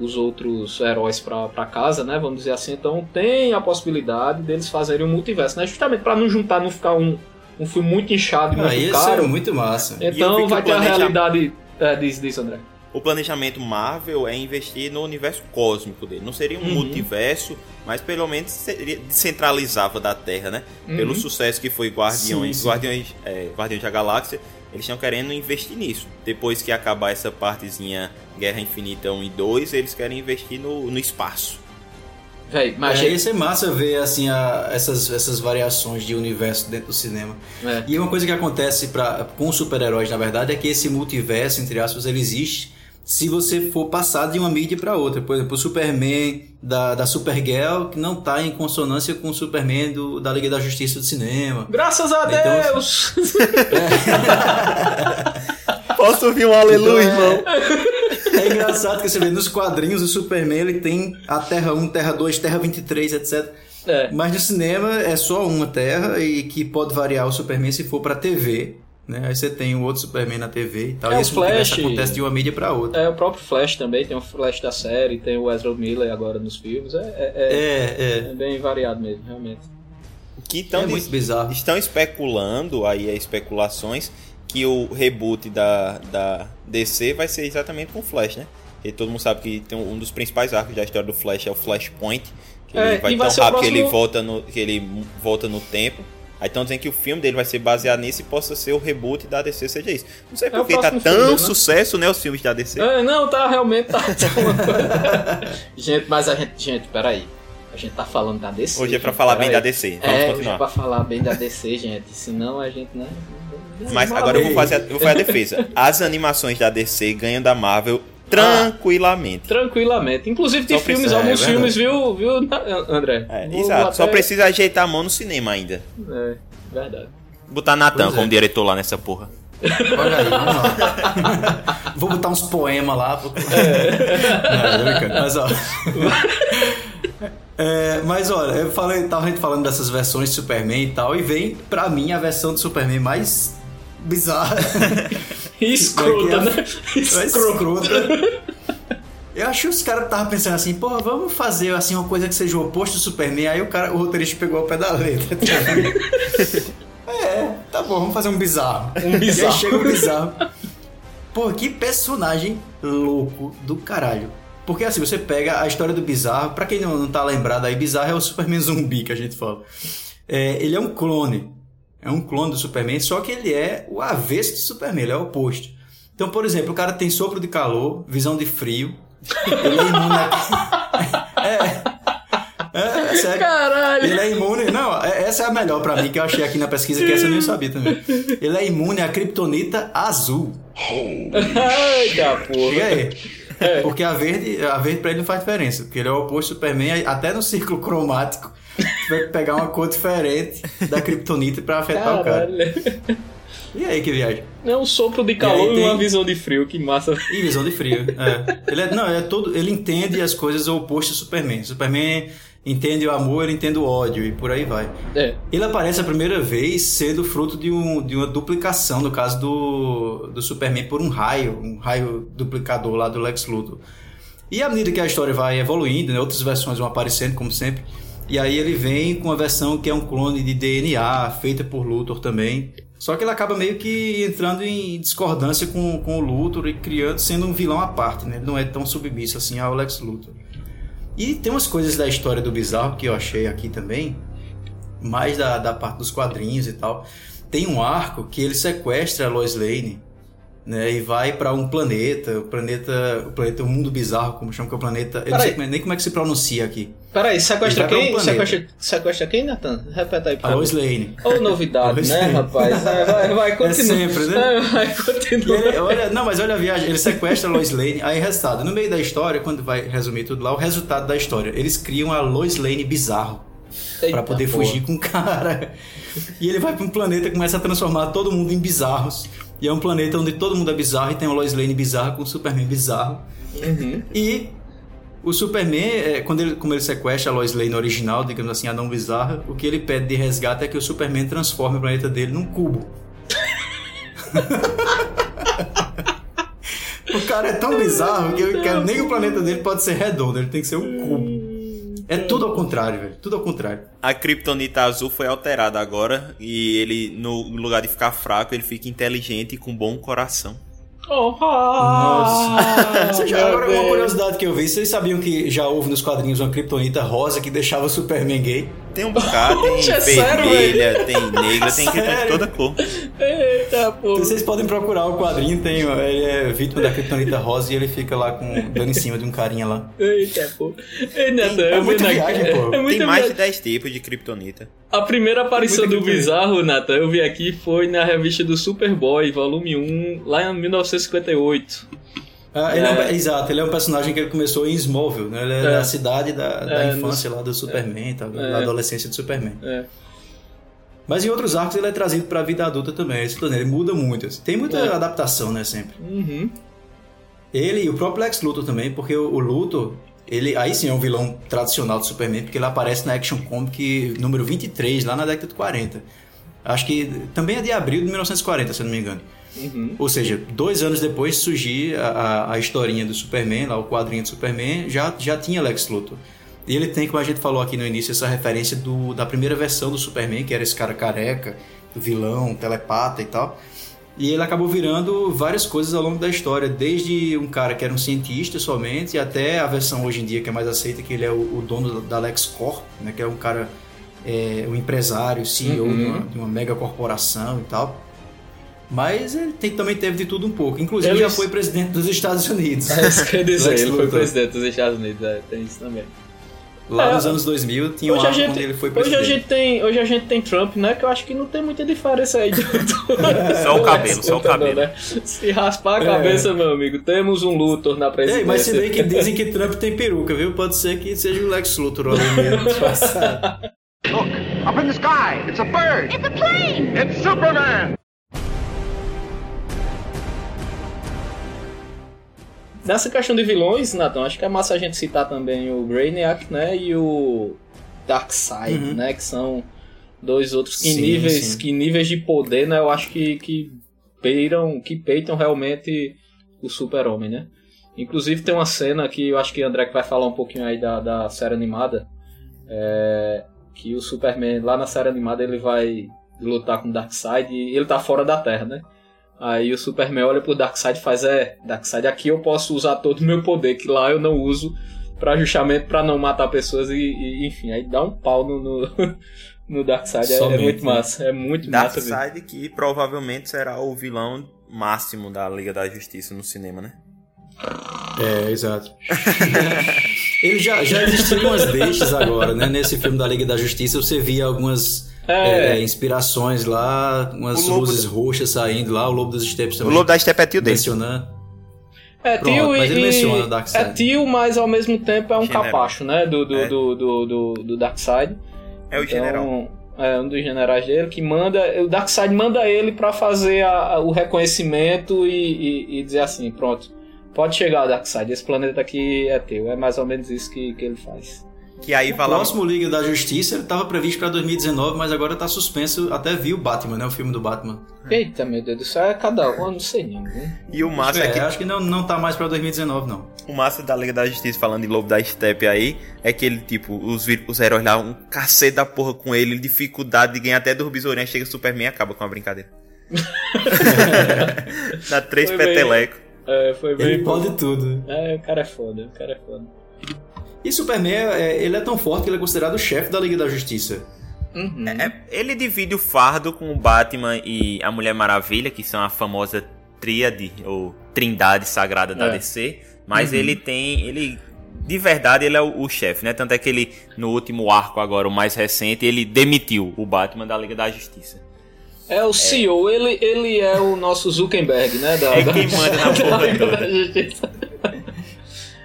os outros heróis para casa, né? Vamos dizer assim. Então tem a possibilidade deles fazerem um multiverso, né? Justamente para não juntar, não ficar um, um filme muito inchado e ah, muito caro. É muito massa. Então vai ter a realidade. É, diz, diz, André. O planejamento Marvel é investir no universo cósmico dele. Não seria um uhum. multiverso, mas pelo menos seria, descentralizava da Terra, né? Uhum. Pelo sucesso que foi Guardiões, sim, sim. Guardiões, é, Guardiões da Galáxia eles estão querendo investir nisso. Depois que acabar essa partezinha Guerra Infinita 1 e 2, eles querem investir no, no espaço. Véi, mas é, ia ser massa ver assim, a, essas, essas variações de universo dentro do cinema. É. E uma coisa que acontece pra, com super-heróis, na verdade, é que esse multiverso, entre aspas, ele existe se você for passar de uma mídia para outra. Por exemplo, o Superman da, da Supergirl, que não está em consonância com o Superman do, da Liga da Justiça do cinema. Graças a então, Deus! É. Posso ouvir um aleluia, então, irmão? É, é engraçado que você vê nos quadrinhos o Superman ele tem a Terra 1, Terra 2, Terra 23, etc. É. Mas no cinema é só uma Terra e que pode variar o Superman se for para TV. Né? Aí você tem o outro Superman na TV e tal. É, e esse Flash acontece de uma mídia para outra. É, o próprio Flash também, tem o Flash da série, tem o Ezra Miller agora nos filmes. É, é, é, é, é bem variado mesmo, realmente. Que tão é muito bizarro. Estão especulando, aí especulações, que o reboot da, da DC vai ser exatamente com o Flash, né? E todo mundo sabe que tem um dos principais arcos da história do Flash é o Flashpoint. Que ele vai tão rápido próximo... que ele volta no, que ele volta no tempo. Aí estão dizendo que o filme dele vai ser baseado nisso e possa ser o reboot da DC, seja isso. Não sei é por que tá tão filme, né? sucesso, né, os filmes da DC. É, não, tá, realmente tá. gente, mas a gente, gente, peraí. A gente tá falando da DC. Hoje é pra falar bem aí. da DC. Vamos é, continuar. Hoje é pra falar bem da DC, gente. Senão a gente, né? Mas agora eu vou fazer, a, vou fazer a defesa. As animações da DC ganham da Marvel Tranquilamente. Ah, tranquilamente. Inclusive tem filmes, precisa, alguns é filmes, viu, viu, André? É, exato. Até... Só precisa ajeitar a mão no cinema ainda. É, verdade. Botar Natan como é. diretor lá nessa porra. Olha aí, vamos lá. Vou botar uns poemas lá. É. Não, mas ó. É, mas olha, eu falei, tava gente falando dessas versões de Superman e tal, e vem pra mim a versão do Superman mais bizarra. Escrota, né? Escrota. Eu acho que os caras estavam pensando assim, porra, vamos fazer assim uma coisa que seja o oposto do Superman. Aí o cara, o roteirista pegou o pé da letra. é, tá bom, vamos fazer um bizarro. Um bizarro. E aí chega um bizarro. Pô, que personagem louco do caralho. Porque assim, você pega a história do Bizarro, pra quem não, não tá lembrado aí, Bizarro é o Superman zumbi que a gente fala. É, ele é um clone é um clone do Superman, só que ele é o avesso do Superman, ele é o oposto. Então, por exemplo, o cara tem sopro de calor, visão de frio, ele é imune a... é, é, é sério. Caralho! Ele é imune. Não, é, essa é a melhor pra mim que eu achei aqui na pesquisa, que essa eu nem sabia também. Ele é imune à kryptonita azul. Eita porra! Chega aí. É. Porque a verde, a verde pra ele não faz diferença. Porque ele é o oposto do Superman, até no círculo cromático. Vai pegar uma cor diferente da kryptonita pra afetar Caralho. o cara. E aí que viagem? É um sopro de calor e, e uma visão de frio, que massa. E visão de frio, é. Ele é, não, é todo, ele entende as coisas opostas do Superman. Superman entende o amor, ele entende o ódio e por aí vai. É. Ele aparece a primeira vez sendo fruto de, um, de uma duplicação, no caso do, do Superman, por um raio, um raio duplicador lá do Lex Luthor. E à medida que a história vai evoluindo, né, outras versões vão aparecendo, como sempre, e aí ele vem com uma versão que é um clone de DNA, feita por Luthor também. Só que ele acaba meio que entrando em discordância com, com o Luthor e criando, sendo um vilão à parte, né? Ele não é tão submisso assim ao Lex Luthor. E tem umas coisas da história do Bizarro que eu achei aqui também, mais da, da parte dos quadrinhos e tal. Tem um arco que ele sequestra a Lois Lane, né, e vai para um planeta, o planeta, o planeta o mundo bizarro, como chama que é o planeta, eu não sei nem como é que se pronuncia aqui. Peraí, sequestra quem? Um sequestra, sequestra quem, Nathan? Repete aí, por A Lois Lane. Ou novidade, né, rapaz? Vai, vai, vai, continua. É sempre, né? Vai, continua. Ele, olha, não, mas olha a viagem, ele sequestra a Lois Lane, aí resultado, no meio da história, quando vai resumir tudo lá, o resultado da história, eles criam a Lois Lane bizarro para poder porra. fugir com o cara. E ele vai para um planeta e começa a transformar todo mundo em bizarros. E é um planeta onde todo mundo é bizarro e tem o Lois Lane bizarro com o Superman bizarro. Uhum. E o Superman, é, quando ele, como ele sequestra a Lois Lane original, digamos assim, a não bizarra, o que ele pede de resgate é que o Superman transforme o planeta dele num cubo. o cara é tão bizarro que, que nem o planeta dele pode ser redondo, ele tem que ser um cubo. É tudo ao contrário, velho. Tudo ao contrário. A Kryptonita azul foi alterada agora e ele, no lugar de ficar fraco, ele fica inteligente e com bom coração. Oh, Nossa. já, agora, uma curiosidade que eu vi, vocês sabiam que já houve nos quadrinhos uma Kryptonita rosa que deixava o Superman gay? Tem um bocado, tem é vermelha, sério, tem negra, tem que de toda cor. Eita, pô. Vocês podem procurar o quadrinho, tem, ele é vítima da Kryptonita rosa e ele fica lá com dando em cima de um carinha lá. Eita, pô. Tem, é muita viagem, pô. É tem mais de 10 tipos de Kryptonita. A primeira aparição do Bizarro, Nathan, eu vi aqui, foi na revista do Superboy, volume 1, lá em 1958. Ah, ele é. É um, exato, ele é um personagem que ele começou em Smallville, né? Ele é, é. da cidade da, da é, infância lá do Superman, tá? da é. adolescência do Superman. Mas em outros arcos ele é trazido para a vida adulta também. Esse ele muda muito. Assim. Tem muita adaptação, né, sempre. Uhum. Ele e o próprio Lex Luthor também, porque o, o Luthor, ele aí sim é um vilão tradicional do Superman, porque ele aparece na Action Comic número 23, lá na década de 40. Acho que também é de abril de 1940, se eu não me engano. Uhum. Ou seja, dois anos depois de surgir a, a, a, historinha do Superman, lá o quadrinho do Superman, já, já tinha Lex Luthor. E ele tem, como a gente falou aqui no início, essa referência do, da primeira versão do Superman, que era esse cara careca, vilão, telepata e tal. E ele acabou virando várias coisas ao longo da história, desde um cara que era um cientista somente, até a versão hoje em dia que é mais aceita, que ele é o, o dono da LexCorp, né, que é um cara, é, um empresário, CEO uhum. de, uma, de uma mega corporação e tal. Mas ele tem, também teve de tudo um pouco. Inclusive ele já foi presidente dos Estados Unidos. É isso que eu dizer, ele foi presidente dos Estados Unidos, é, tem isso também. Lá é, nos anos 2000 tinha um quando ele foi presidente. Hoje a, gente tem, hoje a gente tem Trump, né? Que eu acho que não tem muita diferença aí. Do, só o cabelo, só o cabelo. Né? Se raspar a é. cabeça, é. meu amigo, temos um Luthor na presidência. Ei, mas se bem que dizem que Trump tem peruca, viu? Pode ser que seja o Lex Luthor ali mesmo disfarçado. Look, up in the sky, it's a bird! It's a plane! It's Superman! Nessa questão de vilões, Nathan, acho que é massa a gente citar também o Brainiac, né? E o Darkseid, uhum. né? Que são dois outros que sim, níveis, sim. que níveis de poder, né? Eu acho que, que peiram, que peitam realmente o Super-Homem, né? Inclusive tem uma cena que eu acho que o André vai falar um pouquinho aí da, da série animada. É, que o Superman, lá na série animada, ele vai lutar com o Darkseid e ele tá fora da Terra, né? Aí o Superman olha pro Darkseid e faz, é, Darkseid, aqui eu posso usar todo o meu poder, que lá eu não uso para justamente para não matar pessoas e, e, enfim, aí dá um pau no, no, no Darkseid, é, é, muito né? massa, é muito Darkseid massa. Darkseid que provavelmente será o vilão máximo da Liga da Justiça no cinema, né? É, exato. Ele já, já existiam umas deixas agora, né? Nesse filme da Liga da Justiça você via algumas é. É, inspirações lá, umas luzes roxas saindo lá, o Lobo dos Estepes também. O Lobo da Estepe é tio dele. Mencionando. É Pronto, tio mas ele e, menciona Darkseid. É tio, mas ao mesmo tempo é um General. capacho, né? Do, do, é. do, do, do, do Darkseid. É o então, general. É um dos generais dele que manda. O Darkseid manda ele para fazer a, a, o reconhecimento e, e, e, dizer assim: pronto, pode chegar, Darkseid, esse planeta aqui é teu. É mais ou menos isso que, que ele faz. Que aí o próximo Liga da Justiça ele estava previsto para 2019, mas agora está suspenso. Até vi o Batman, né? O filme do Batman. Eita, meu Deus do céu, é cada um, não sei não. E o massa é, é que... acho que não, não tá mais para 2019, não. O massa da Liga da Justiça, falando de Lobo da Steppe aí, é que ele, tipo, os, os heróis lá, um cacete da porra com ele, dificuldade de ganhar até do besourinhos, chega Superman e acaba com a brincadeira. Dá três petelecos. É, foi bem. Ele pode tudo. É, o cara é foda, o cara é foda. E Superman, é, ele é tão forte que ele é considerado o chefe da Liga da Justiça. Uhum. É, ele divide o fardo com o Batman e a Mulher Maravilha, que são a famosa tríade ou trindade sagrada da é. DC. Mas uhum. ele tem. ele De verdade, ele é o, o chefe, né? Tanto é que ele, no último arco agora, o mais recente, ele demitiu o Batman da Liga da Justiça. É o CEO, ele, ele é o nosso Zuckerberg, né? Da, é quem manda na porra toda.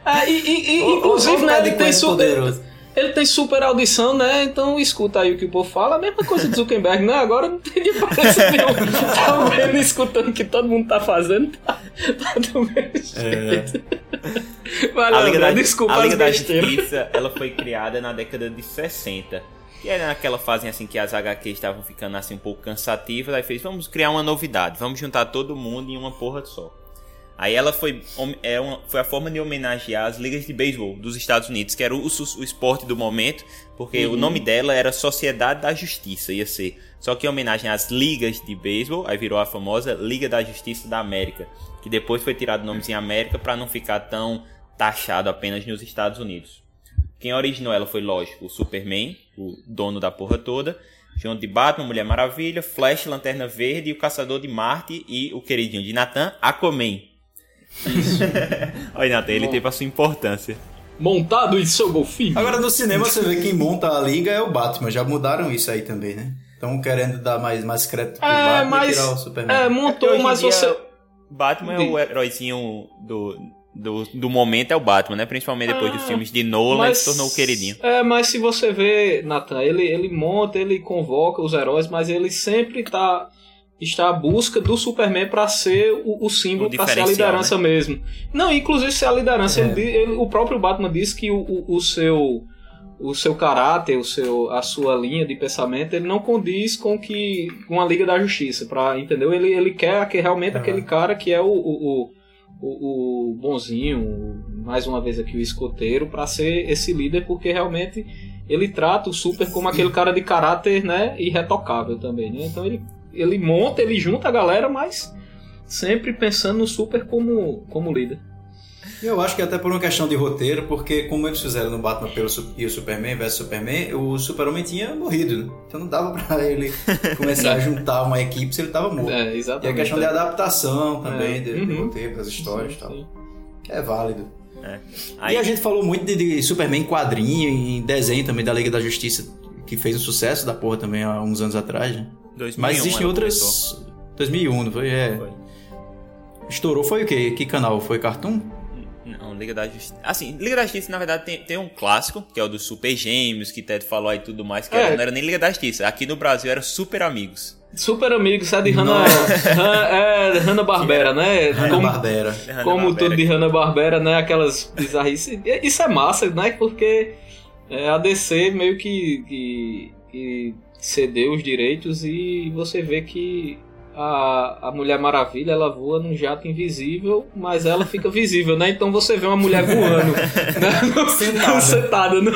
É, e, e, e inclusive, né, ele tem super. Ele tem super audição, né? Então escuta aí o que o povo fala. A mesma coisa do Zuckerberg, né? Agora não tem diferença nenhuma. Tá vendo, escutando o que todo mundo tá fazendo. Tá, tá do mesmo é. jeito. É. Valeu, a Liga da, desculpa a Liga da Justiça, ela foi criada na década de 60. Que era naquela fase assim que as HQs estavam ficando assim um pouco cansativas. Aí fez, vamos criar uma novidade. Vamos juntar todo mundo em uma porra só. Aí ela foi, é uma, foi a forma de homenagear as ligas de beisebol dos Estados Unidos, que era o, o esporte do momento, porque uhum. o nome dela era Sociedade da Justiça, ia ser. Só que em homenagem às ligas de beisebol, aí virou a famosa Liga da Justiça da América, que depois foi tirado o nomezinho América para não ficar tão taxado apenas nos Estados Unidos. Quem originou ela foi, lógico, o Superman, o dono da porra toda, junto de Batman, Mulher Maravilha, Flash, Lanterna Verde, e o Caçador de Marte e o queridinho de Nathan, Aquaman. Isso. Olha, Nathan, ele teve a sua importância. Montado em seu golfinho. Agora no cinema você vê quem monta a liga é o Batman. Já mudaram isso aí também, né? Estão querendo dar mais, mais crédito pro é, Batman mas, e tirar o Superman. É, montou, mas dia, você... Batman é o heróizinho do, do, do momento é o Batman, né? Principalmente depois dos ah, filmes de Nolan, mas, ele se tornou o queridinho. É, mas se você vê, Nathan, ele, ele monta, ele convoca os heróis, mas ele sempre tá está à busca do Superman para ser o, o símbolo, para ser a liderança né? mesmo. Não, inclusive ser a liderança. É. Ele, ele, o próprio Batman disse que o, o, o, seu o seu caráter, o seu, a sua linha de pensamento, ele não condiz com que com a Liga da Justiça, para entendeu? Ele, ele quer que realmente uhum. aquele cara que é o, o, o, o bonzinho, mais uma vez aqui o escoteiro, para ser esse líder, porque realmente ele trata o Super como aquele cara de caráter, né, irretocável também, né? Então ele ele monta, ele junta a galera, mas sempre pensando no Super como, como líder. Eu acho que até por uma questão de roteiro, porque como eles fizeram no Batman pelo, e o Superman vs Superman, o Super-Homem tinha morrido, né? Então não dava pra ele começar a juntar uma equipe se ele tava morto. É, exatamente. E a questão de adaptação também, é. de, uhum. de roteiro, das histórias e tal. Sim. É válido. É. Aí... E a gente falou muito de, de Superman em quadrinho, em desenho também da Liga da Justiça, que fez um sucesso da porra também há uns anos atrás, né? 2001, Mas existem outras. Começou. 2001, não foi? É. Foi. Estourou foi o quê? Que canal? Foi Cartoon? Não, Liga da Justiça. Assim, Liga da Justiça, na verdade, tem, tem um clássico, que é o dos Super Gêmeos, que Ted falou aí e tudo mais, que é. era, não era nem Liga da Justiça. Aqui no Brasil era Super Amigos. Super Amigos, é de Hanna, é, Hanna Barbera, né? Hanna como, Barbera. Como tudo de Hanna Barbera, né? Aquelas bizarrices. Isso é massa, né? Porque é, a DC meio que, que, que cedeu os direitos e você vê que a, a Mulher Maravilha ela voa num jato invisível, mas ela fica visível, né? Então você vê uma mulher voando, né? sentada, sentada no...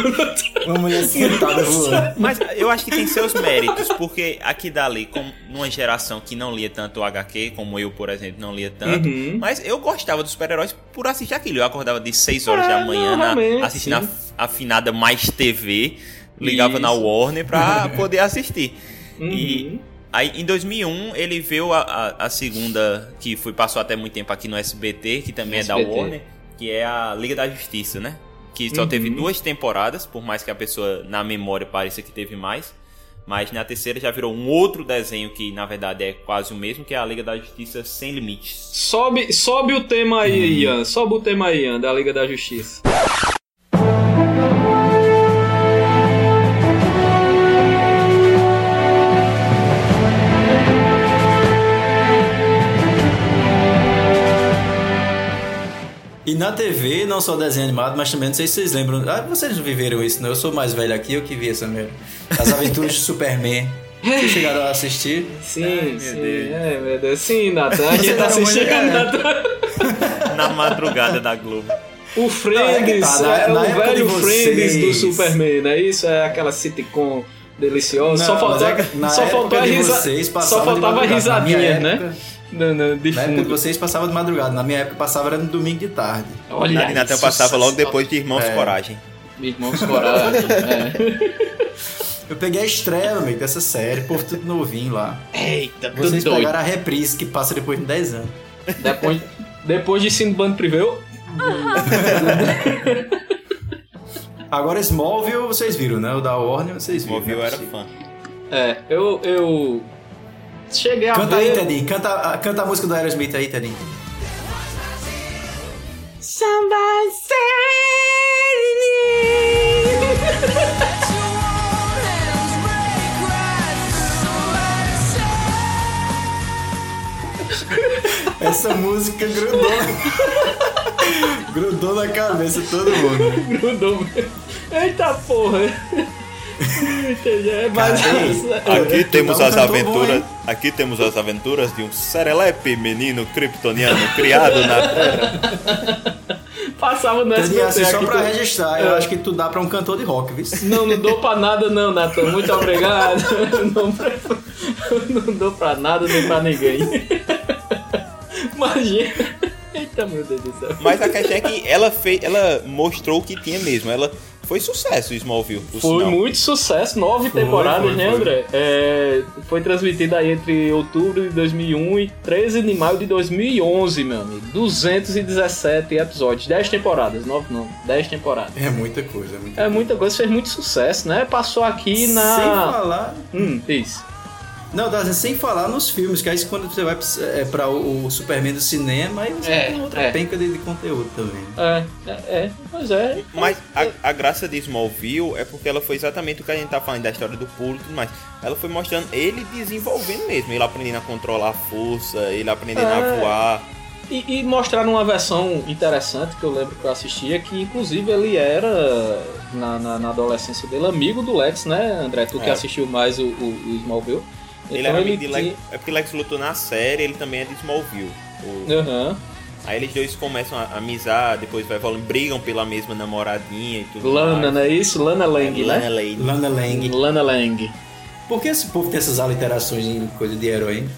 uma mulher sentada voando. Mas eu acho que tem seus méritos, porque aqui dali, como numa geração que não lia tanto o HQ, como eu, por exemplo, não lia tanto, uhum. mas eu gostava dos super-heróis por assistir aquilo. Eu acordava de 6 horas é, da manhã não, na, assistindo a afinada Mais TV ligava Isso. na Warner pra poder assistir. Uhum. E Aí em 2001 ele viu a, a, a, segunda, que foi, passou até muito tempo aqui no SBT, que também SBT. é da Warner, que é a Liga da Justiça, né? Que só uhum. teve duas temporadas, por mais que a pessoa na memória pareça que teve mais. Mas na terceira já virou um outro desenho que na verdade é quase o mesmo, que é a Liga da Justiça Sem Limites. Sobe, sobe o tema aí, hum. Ian. Sobe o tema aí, Ian, da Liga da Justiça. E na TV, não só desenho animado, mas também, não sei se vocês lembram. Ah, vocês não viveram isso, não? Eu sou mais velho aqui, eu que vi essa mesmo. As Aventuras de Superman. Vocês chegaram a assistir? Sim, Ai, sim. Deus. É, meu Deus. Sim, Natan. A gente tá assistindo, é. Natan. Na madrugada da Globo. O Friends, não, é, tá, na, é na o velho Friends do Superman, não é isso? É aquela sitcom deliciosa. Não, só, faltou, é, só faltou a risa, Só faltava risadinha, né? No, de Na época de vocês passava de madrugada, na minha época passava era no domingo de tarde. Olha, na Natan passava logo depois de Irmãos é. Coragem. Irmãos Coragem, é. Eu peguei a estreia, amigo, dessa série, por tudo novinho lá. Eita, Vocês doido. pegaram a reprise que passa depois de 10 anos. Depois, depois de Bando Priveu. Agora Smallville vocês viram, né? O da Warner vocês viram. Smallville né? era fã. É, eu, eu Cheguei a canta ver... aí, Teddy. Canta, canta a música do Aerosmith aí, Teddy. Somebody Essa música grudou. grudou na cabeça de todo mundo. grudou. Eita porra. É aqui temos as aventuras. aqui temos as aventuras de um serelepe menino kryptoniano criado na Terra. Passava no SBT assim, Só pra tu... registrar, eu é. acho que tu dá pra um cantor de rock, viu? Não, não dou pra nada não, Nathan. Muito obrigado. Não, não dou pra nada nem pra ninguém. Imagina. Eita, meu Deus do céu. Mas a questão é que ela, fez, ela mostrou o que tinha mesmo. Ela foi sucesso o Smallville. Foi sinal. muito sucesso, nove foi, temporadas, foi, né, foi. André? É, foi transmitida aí entre outubro de 2001 e 13 de maio de 2011, meu amigo. 217 episódios, 10 temporadas, nove não, 10 temporadas. É muita coisa, é muita, é muita coisa. Fez muito sucesso, né? Passou aqui na. Sem falar. Hum, isso. Não, tá, sem falar nos filmes, que aí quando você vai é, pra o, o Superman do cinema, aí você é, tem outra é. penca de, de, conteúdo também. É, é, é, pois é. Mas a, a, graça de Smallville é porque ela foi exatamente o que a gente tá falando da história do pulo e tudo mais. Ela foi mostrando ele desenvolvendo mesmo, ele aprendendo a controlar a força, ele aprendendo a é. voar. E, e mostraram uma versão interessante que eu lembro que eu assistia, que inclusive ele era, na, na, na adolescência dele, amigo do Lex, né, André? Tu que é. assistiu mais o, o, o Smallville. Ele então, era amigo de Lex. É porque Lex Luthor na série, ele também é de Smallville. Aham. Uhum. Aí eles dois começam a amizar, depois vai falando, brigam pela mesma namoradinha e tudo Lana, mais. não é isso? Lana Lang, é, né? Lana Lang. Lana Lang. Lana Lang. Por que esse povo tem essas aliterações em coisa de herói, hein?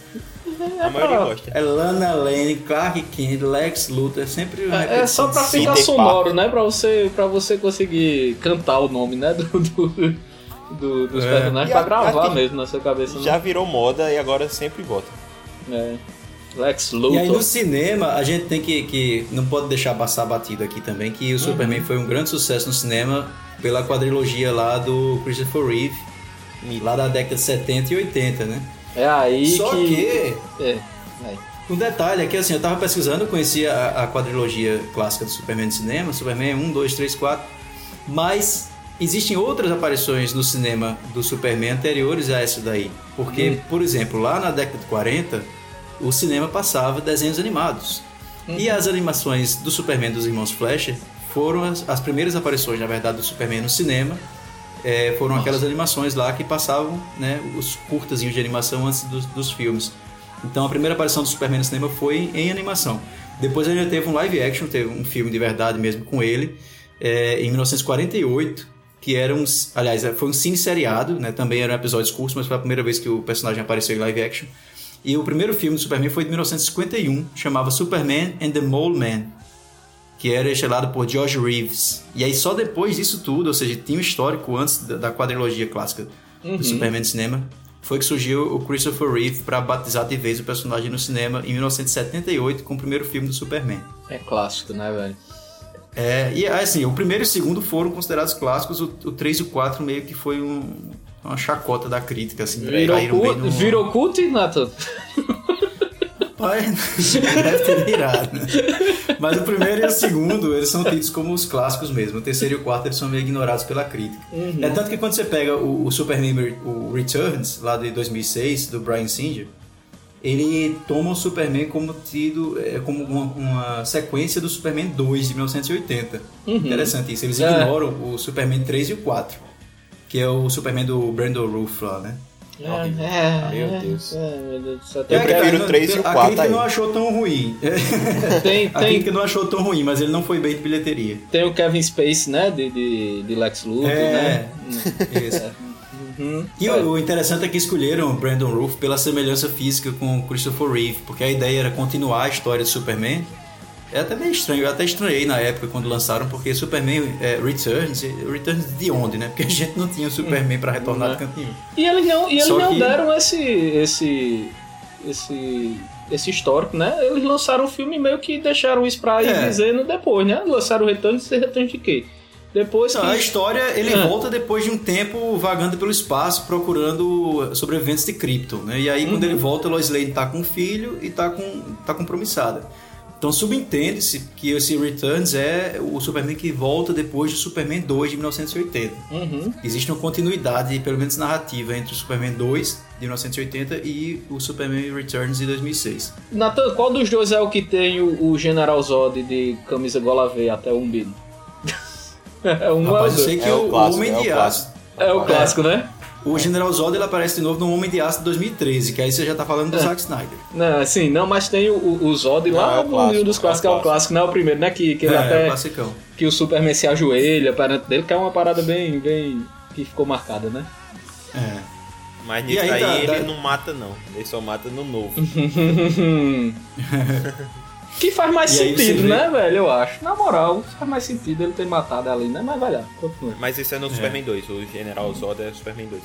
É a maioria gosta. É Lana Lane, Clark Kent, Lex Luthor, é sempre É, é só pra ficar sonoro, né? Pra você, pra você conseguir cantar o nome, né? Do, do, do, dos é. personagens pra gravar mesmo na sua cabeça. Já né? virou moda e agora sempre bota. É. Lex Luthor. E aí no cinema, a gente tem que, que. Não pode deixar passar batido aqui também, que o uhum. Superman foi um grande sucesso no cinema pela quadrilogia lá do Christopher Reeve, lá da década de 70 e 80, né? É aí Só que. que é. Um detalhe é que assim, eu tava pesquisando, eu conhecia a, a quadrilogia clássica do Superman no cinema, Superman 1, 2, 3, 4, mas Existem outras aparições no cinema do Superman anteriores a essa daí. Porque, hum. por exemplo, lá na década de 40, o cinema passava desenhos animados. Hum. E as animações do Superman dos irmãos Fleischer foram as, as primeiras aparições, na verdade, do Superman no cinema. É, foram Nossa. aquelas animações lá que passavam né, os curtazinhos de animação antes dos, dos filmes. Então a primeira aparição do Superman no cinema foi em animação. Depois ainda teve um live action, teve um filme de verdade mesmo com ele, é, em 1948 que era um, aliás, foi um cine seriado, né? Também eram episódios curtos, mas foi a primeira vez que o personagem apareceu em live action. E o primeiro filme do Superman foi de 1951, chamava Superman and the Mole Man, que era estrelado por George Reeves. E aí só depois disso tudo, ou seja, tinha um histórico antes da, da quadrilogia clássica uhum. do Superman de cinema, foi que surgiu o Christopher Reeve para batizar de vez o personagem no cinema em 1978 com o primeiro filme do Superman. É clássico, né, velho? É, e assim, o primeiro e o segundo foram considerados clássicos, o, o 3 e o 4 meio que foi um, uma chacota da crítica, assim. Virou, cu, no... virou cult, Nathan? Pai, deve ter virado, né? Mas o primeiro e o segundo, eles são tidos como os clássicos mesmo. O terceiro e o quarto, eles são meio ignorados pela crítica. Uhum. É tanto que quando você pega o, o Superman, o Returns, lá de 2006, do Brian Singer, ele toma o Superman como tido é, como uma, uma, sequência do Superman 2 de 1980. Uhum. Interessante isso. Eles é. ignoram o Superman 3 e o 4, que é o Superman do Brandon Roof lá, né? É, é, meu Deus. É, meu Deus Eu prefiro o 3 e o 4. A crítica aí. não achou tão ruim. Tem, a crítica não achou tão ruim, mas ele não foi bem de bilheteria. Tem o Kevin Space, né? De, de, de Lex Luthor, é, né? Isso. Uhum. E o, o, interessante é que escolheram Brandon Roof pela semelhança física com Christopher Reeve, porque a ideia era continuar a história de Superman é até meio estranho, eu até estranhei na época quando lançaram, porque Superman é, Returns, Returns de onde, né? Porque a gente não tinha Superman para retornar do cantinho. E eles não, e eles não que... deram esse, esse, esse, esse histórico, né? Eles lançaram o filme meio que deixaram isso pra ir é. dizendo depois, né? Lançaram o Returns e Returns de quê? Depois não, que... A história, ele ah. volta depois de um tempo vagando pelo espaço, procurando sobreviventes de Krypton, né? E aí, uhum. quando ele volta, Lois Lane tá com um filho e tá, com, tá compromissada. Então subentende-se que esse Returns é o Superman que volta depois do Superman 2 de 1980. Uhum. Existe uma continuidade, pelo menos narrativa, entre o Superman 2 de 1980 e o Superman Returns de 2006. Nathan, qual dos dois é o que tem o, o General Zod de camisa gola V até o umbigo? É um Rapaz, eu sei que é o, o Homem é de Aço. É o clássico, né? O General Zod ele aparece de novo no Homem de Aço de 2013, que aí você já tá falando do é. Zack Snyder. Não, sim, não, mas tem o, o Zod lá no é um dos clássicos, é, o clássico, não é o primeiro, né? Que, que ele é, até. É o classicão. Que o Superman se ajoelha perante dele, que é uma parada bem. bem que ficou marcada, né? É. Mas nisso aí, aí tá, ele tá... não mata, não. Ele só mata no novo. Que faz mais e sentido, né, velho? Eu acho. Na moral, faz mais sentido ele ter matado ali, né? Mas vai lá, continua. Mas isso é no é. Superman 2. O General Zod é Superman 2.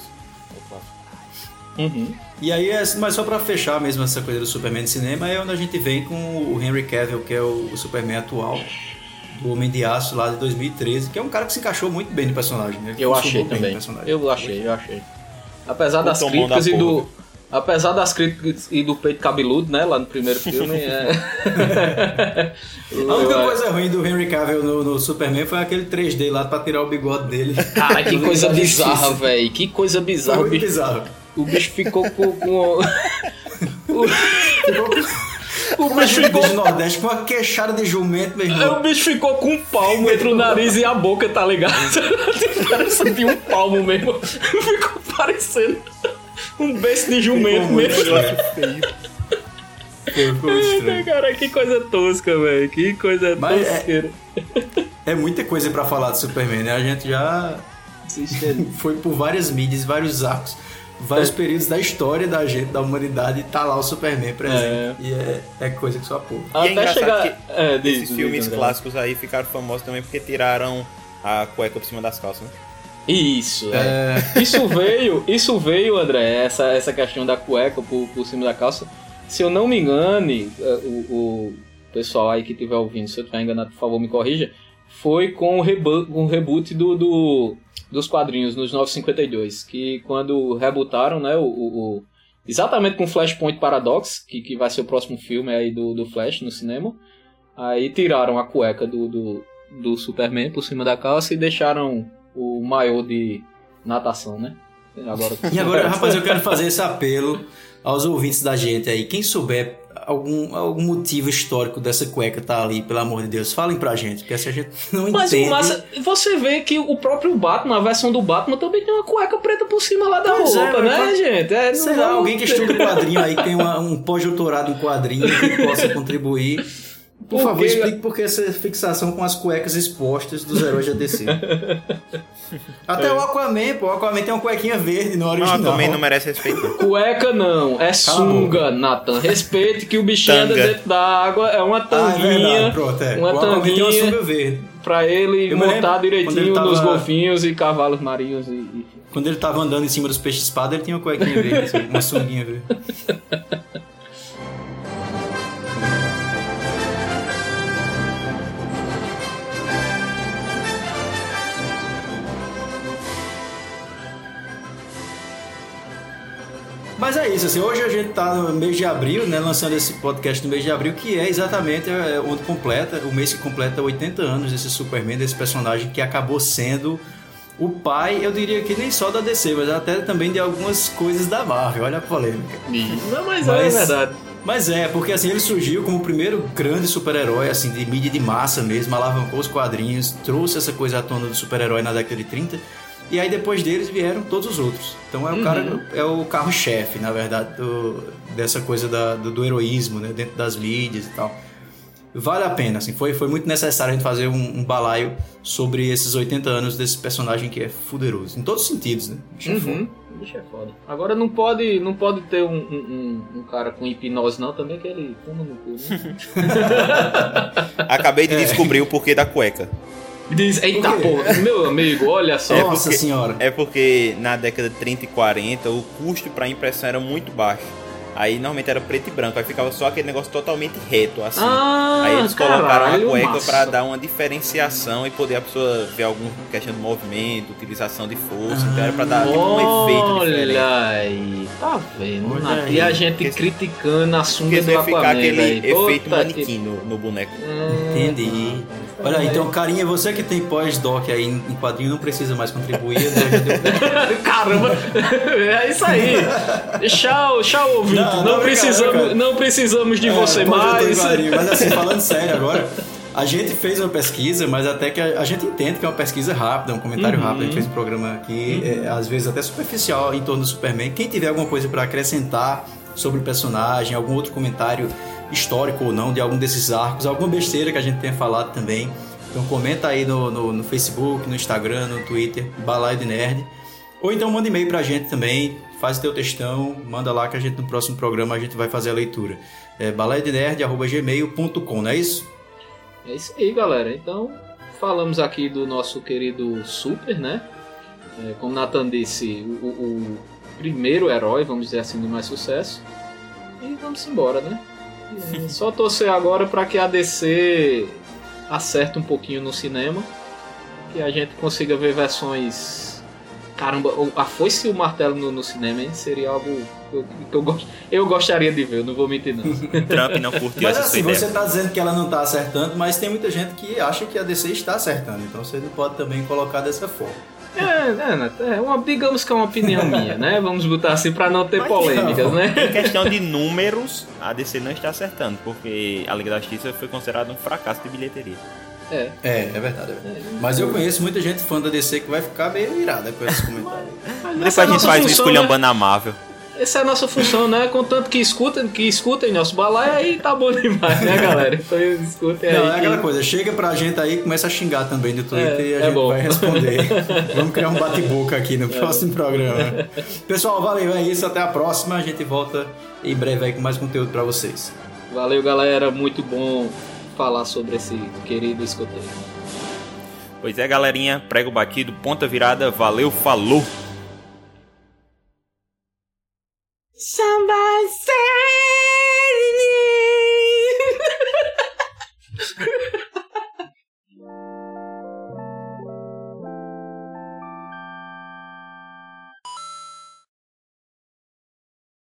Uhum. E aí, é, mas só pra fechar mesmo essa coisa do Superman de cinema, é onde a gente vem com o Henry Cavill, que é o, o Superman atual, do Homem de Aço lá de 2013, que é um cara que se encaixou muito bem no personagem. Né? Eu achei também. Eu achei, eu achei. Apesar o das críticas e do. Apesar das críticas e do peito cabeludo, né, lá no primeiro filme, é... A única coisa ruim do Henry Cavill no, no, Superman foi aquele 3D lá pra tirar o bigode dele. Cara, que coisa bizarra, velho. Que coisa bizarra. Foi muito bizarro. O bicho ficou com... com... o... O bicho ficou do Nordeste com uma queixada de jumento, meu irmão. O bicho ficou com um palmo entre o nariz e a boca, tá ligado? Parece de um palmo mesmo. Ficou parecendo um beijo de jumento mesmo. Eita, cara, que coisa tosca, velho. Que coisa Mas é- tosqueira. É, é, muita coisa para falar do Superman, né? A gente já foi por várias mídias, vários arcos, vários é. períodos da história da gente, da humanidade, e tá lá o Superman presente. É. E é, é coisa que só pouco. E é Até chegar... que é, esses filmes clássicos aí ficaram famosos também porque tiraram a cueca por cima das calças, né? Isso, é. é. Isso veio, isso veio, André, essa, essa questão da cueca por, por cima da calça. Se eu não me engane, é, o, o pessoal aí que estiver ouvindo, se eu estiver enganado, por favor, me corrija. Foi com o, reboot, com o reboot do, do, dos quadrinhos nos 952, que quando rebootaram, né, o, o, exatamente com Flashpoint Paradox, que, que vai ser o próximo filme aí do, do Flash no cinema, aí tiraram a cueca do, do, do Superman por cima da calça e deixaram o maior de natação, né? Agora, e agora, rapaz, eu quero fazer esse apelo aos ouvintes da gente aí. Quem souber algum, algum motivo histórico dessa cueca tá ali, pelo amor de Deus, falem pra gente, porque se a gente não Mas entende... Mas você vê que o próprio Batman, a versão do Batman, também tem uma cueca preta por cima lá da pois é, roupa, é, né, gente? É, sei lá, alguém que estuda quadrinho aí, que tem uma, um pós-doutorado em quadrinho, que possa contribuir por favor, que... explique por que essa fixação com as cuecas expostas dos heróis da DC. Até é. o Aquaman, pô. O Aquaman tem uma cuequinha verde no original. Não, também não merece respeito. Cueca não, é Cala sunga, Nathan. Respeite que o bichinho anda dentro da água, é uma tanguinha. Ah, é Pronto, é. Uma o tanguinha tem uma sunga verde. Pra ele Eu montar direitinho nos golfinhos e cavalos marinhos e, Quando ele tava andando em cima dos peixes espada, ele tinha uma cuequinha verde, assim, uma sunguinha verde. Mas é isso, assim, hoje a gente tá no mês de abril, né, lançando esse podcast no mês de abril, que é exatamente é, onde completa, o mês que completa 80 anos desse Superman, desse personagem que acabou sendo o pai, eu diria que nem só da DC, mas até também de algumas coisas da Marvel, olha a polêmica. Não, mas, mas é verdade. Mas é, porque assim, ele surgiu como o primeiro grande super-herói, assim, de mídia de massa mesmo, alavancou os quadrinhos, trouxe essa coisa à tona do super-herói na década de 30 e aí depois deles vieram todos os outros. Então é o uhum. cara é o carro-chefe, na verdade, do, dessa coisa da, do, do, heroísmo, né, dentro das mídias e tal. Vale a pena, assim, foi, foi muito necessário a gente fazer um, um balaio sobre esses 80 anos desse personagem que é fuderoso, em todos os sentidos, né? Bicho é uhum. Bicho é foda. Agora não pode, não pode ter um, um, um cara com hipnose não, também que ele fuma no cu, né? Acabei de é. descobrir o porquê da cueca. Diz, eita porra, meu amigo, olha só. É Nossa senhora. É porque na década de 30 e 40 o custo para impressão era muito baixo. Aí normalmente era preto e branco, aí ficava só aquele negócio totalmente reto, assim. Ah, aí eles colocaram caralho, a cueca para dar uma diferenciação e poder a pessoa ver alguma questão de movimento, utilização de força. Ah, então era pra dar tipo, um efeito diferente. Olha aí, tá vendo? Olha e a gente porque, criticando a sunga do Aquaman. ficar aquele aí. efeito manequim que... no, no boneco. Hum, Entendi. Olha aí, então, carinha, você que tem pós-doc aí em quadrinho não precisa mais contribuir. Né? Caramba, é isso aí. Tchau, tchau, ouvinte. Não, não, não precisamos, não precisamos de é, você mais. Mas assim, falando sério agora, a gente fez uma pesquisa, mas até que a, a gente entende que é uma pesquisa rápida, um comentário uhum. rápido. A gente fez um programa aqui, uhum. é, às vezes até superficial, em torno do Superman. Quem tiver alguma coisa para acrescentar sobre o personagem, algum outro comentário histórico ou não de algum desses arcos, alguma besteira que a gente tenha falado também. Então comenta aí no, no, no Facebook, no Instagram, no Twitter, Balaio de Nerd. Ou então manda e-mail pra gente também, faz teu textão, manda lá que a gente no próximo programa a gente vai fazer a leitura. É balaiadenerd.gmail.com, não é isso? É isso aí, galera. Então, falamos aqui do nosso querido Super, né? É, como Nathan disse, o, o, primeiro herói, vamos dizer assim, de mais sucesso. E vamos embora, né? Só torcer agora para que a DC acerte um pouquinho no cinema. Que a gente consiga ver versões Caramba, a foice e o martelo no, no cinema hein, seria algo que eu, que eu, eu gostaria de ver, eu não vou mentir não. Trump não curtiu mas essa assim, ideia. você está dizendo que ela não está acertando, mas tem muita gente que acha que a DC está acertando, então você não pode também colocar dessa forma. É, é, é uma, digamos que é uma opinião minha, né? Vamos botar assim para não ter mas polêmicas, não. né? Em questão de números, a DC não está acertando, porque a Liga da Justiça foi considerada um fracasso de bilheteria. É. É, é verdade. É verdade. Mas eu conheço muita gente fã da DC que vai ficar meio irada com esses comentários. Depois a gente faz um esculhambando né? amável. Essa é a nossa função, né? Contanto que escutem, que escutem nosso balaio, aí tá bom demais, né, galera? Então escutem Não, aí. é aquela coisa, chega pra gente aí e começa a xingar também no Twitter é, e a é gente bom. vai responder. Vamos criar um bate-boca aqui no é próximo programa. Pessoal, valeu, é isso. Até a próxima. A gente volta em breve aí com mais conteúdo pra vocês. Valeu, galera. Muito bom falar sobre esse querido escoteiro. Pois é, galerinha, prego batido, ponta virada, valeu, falou! Samba,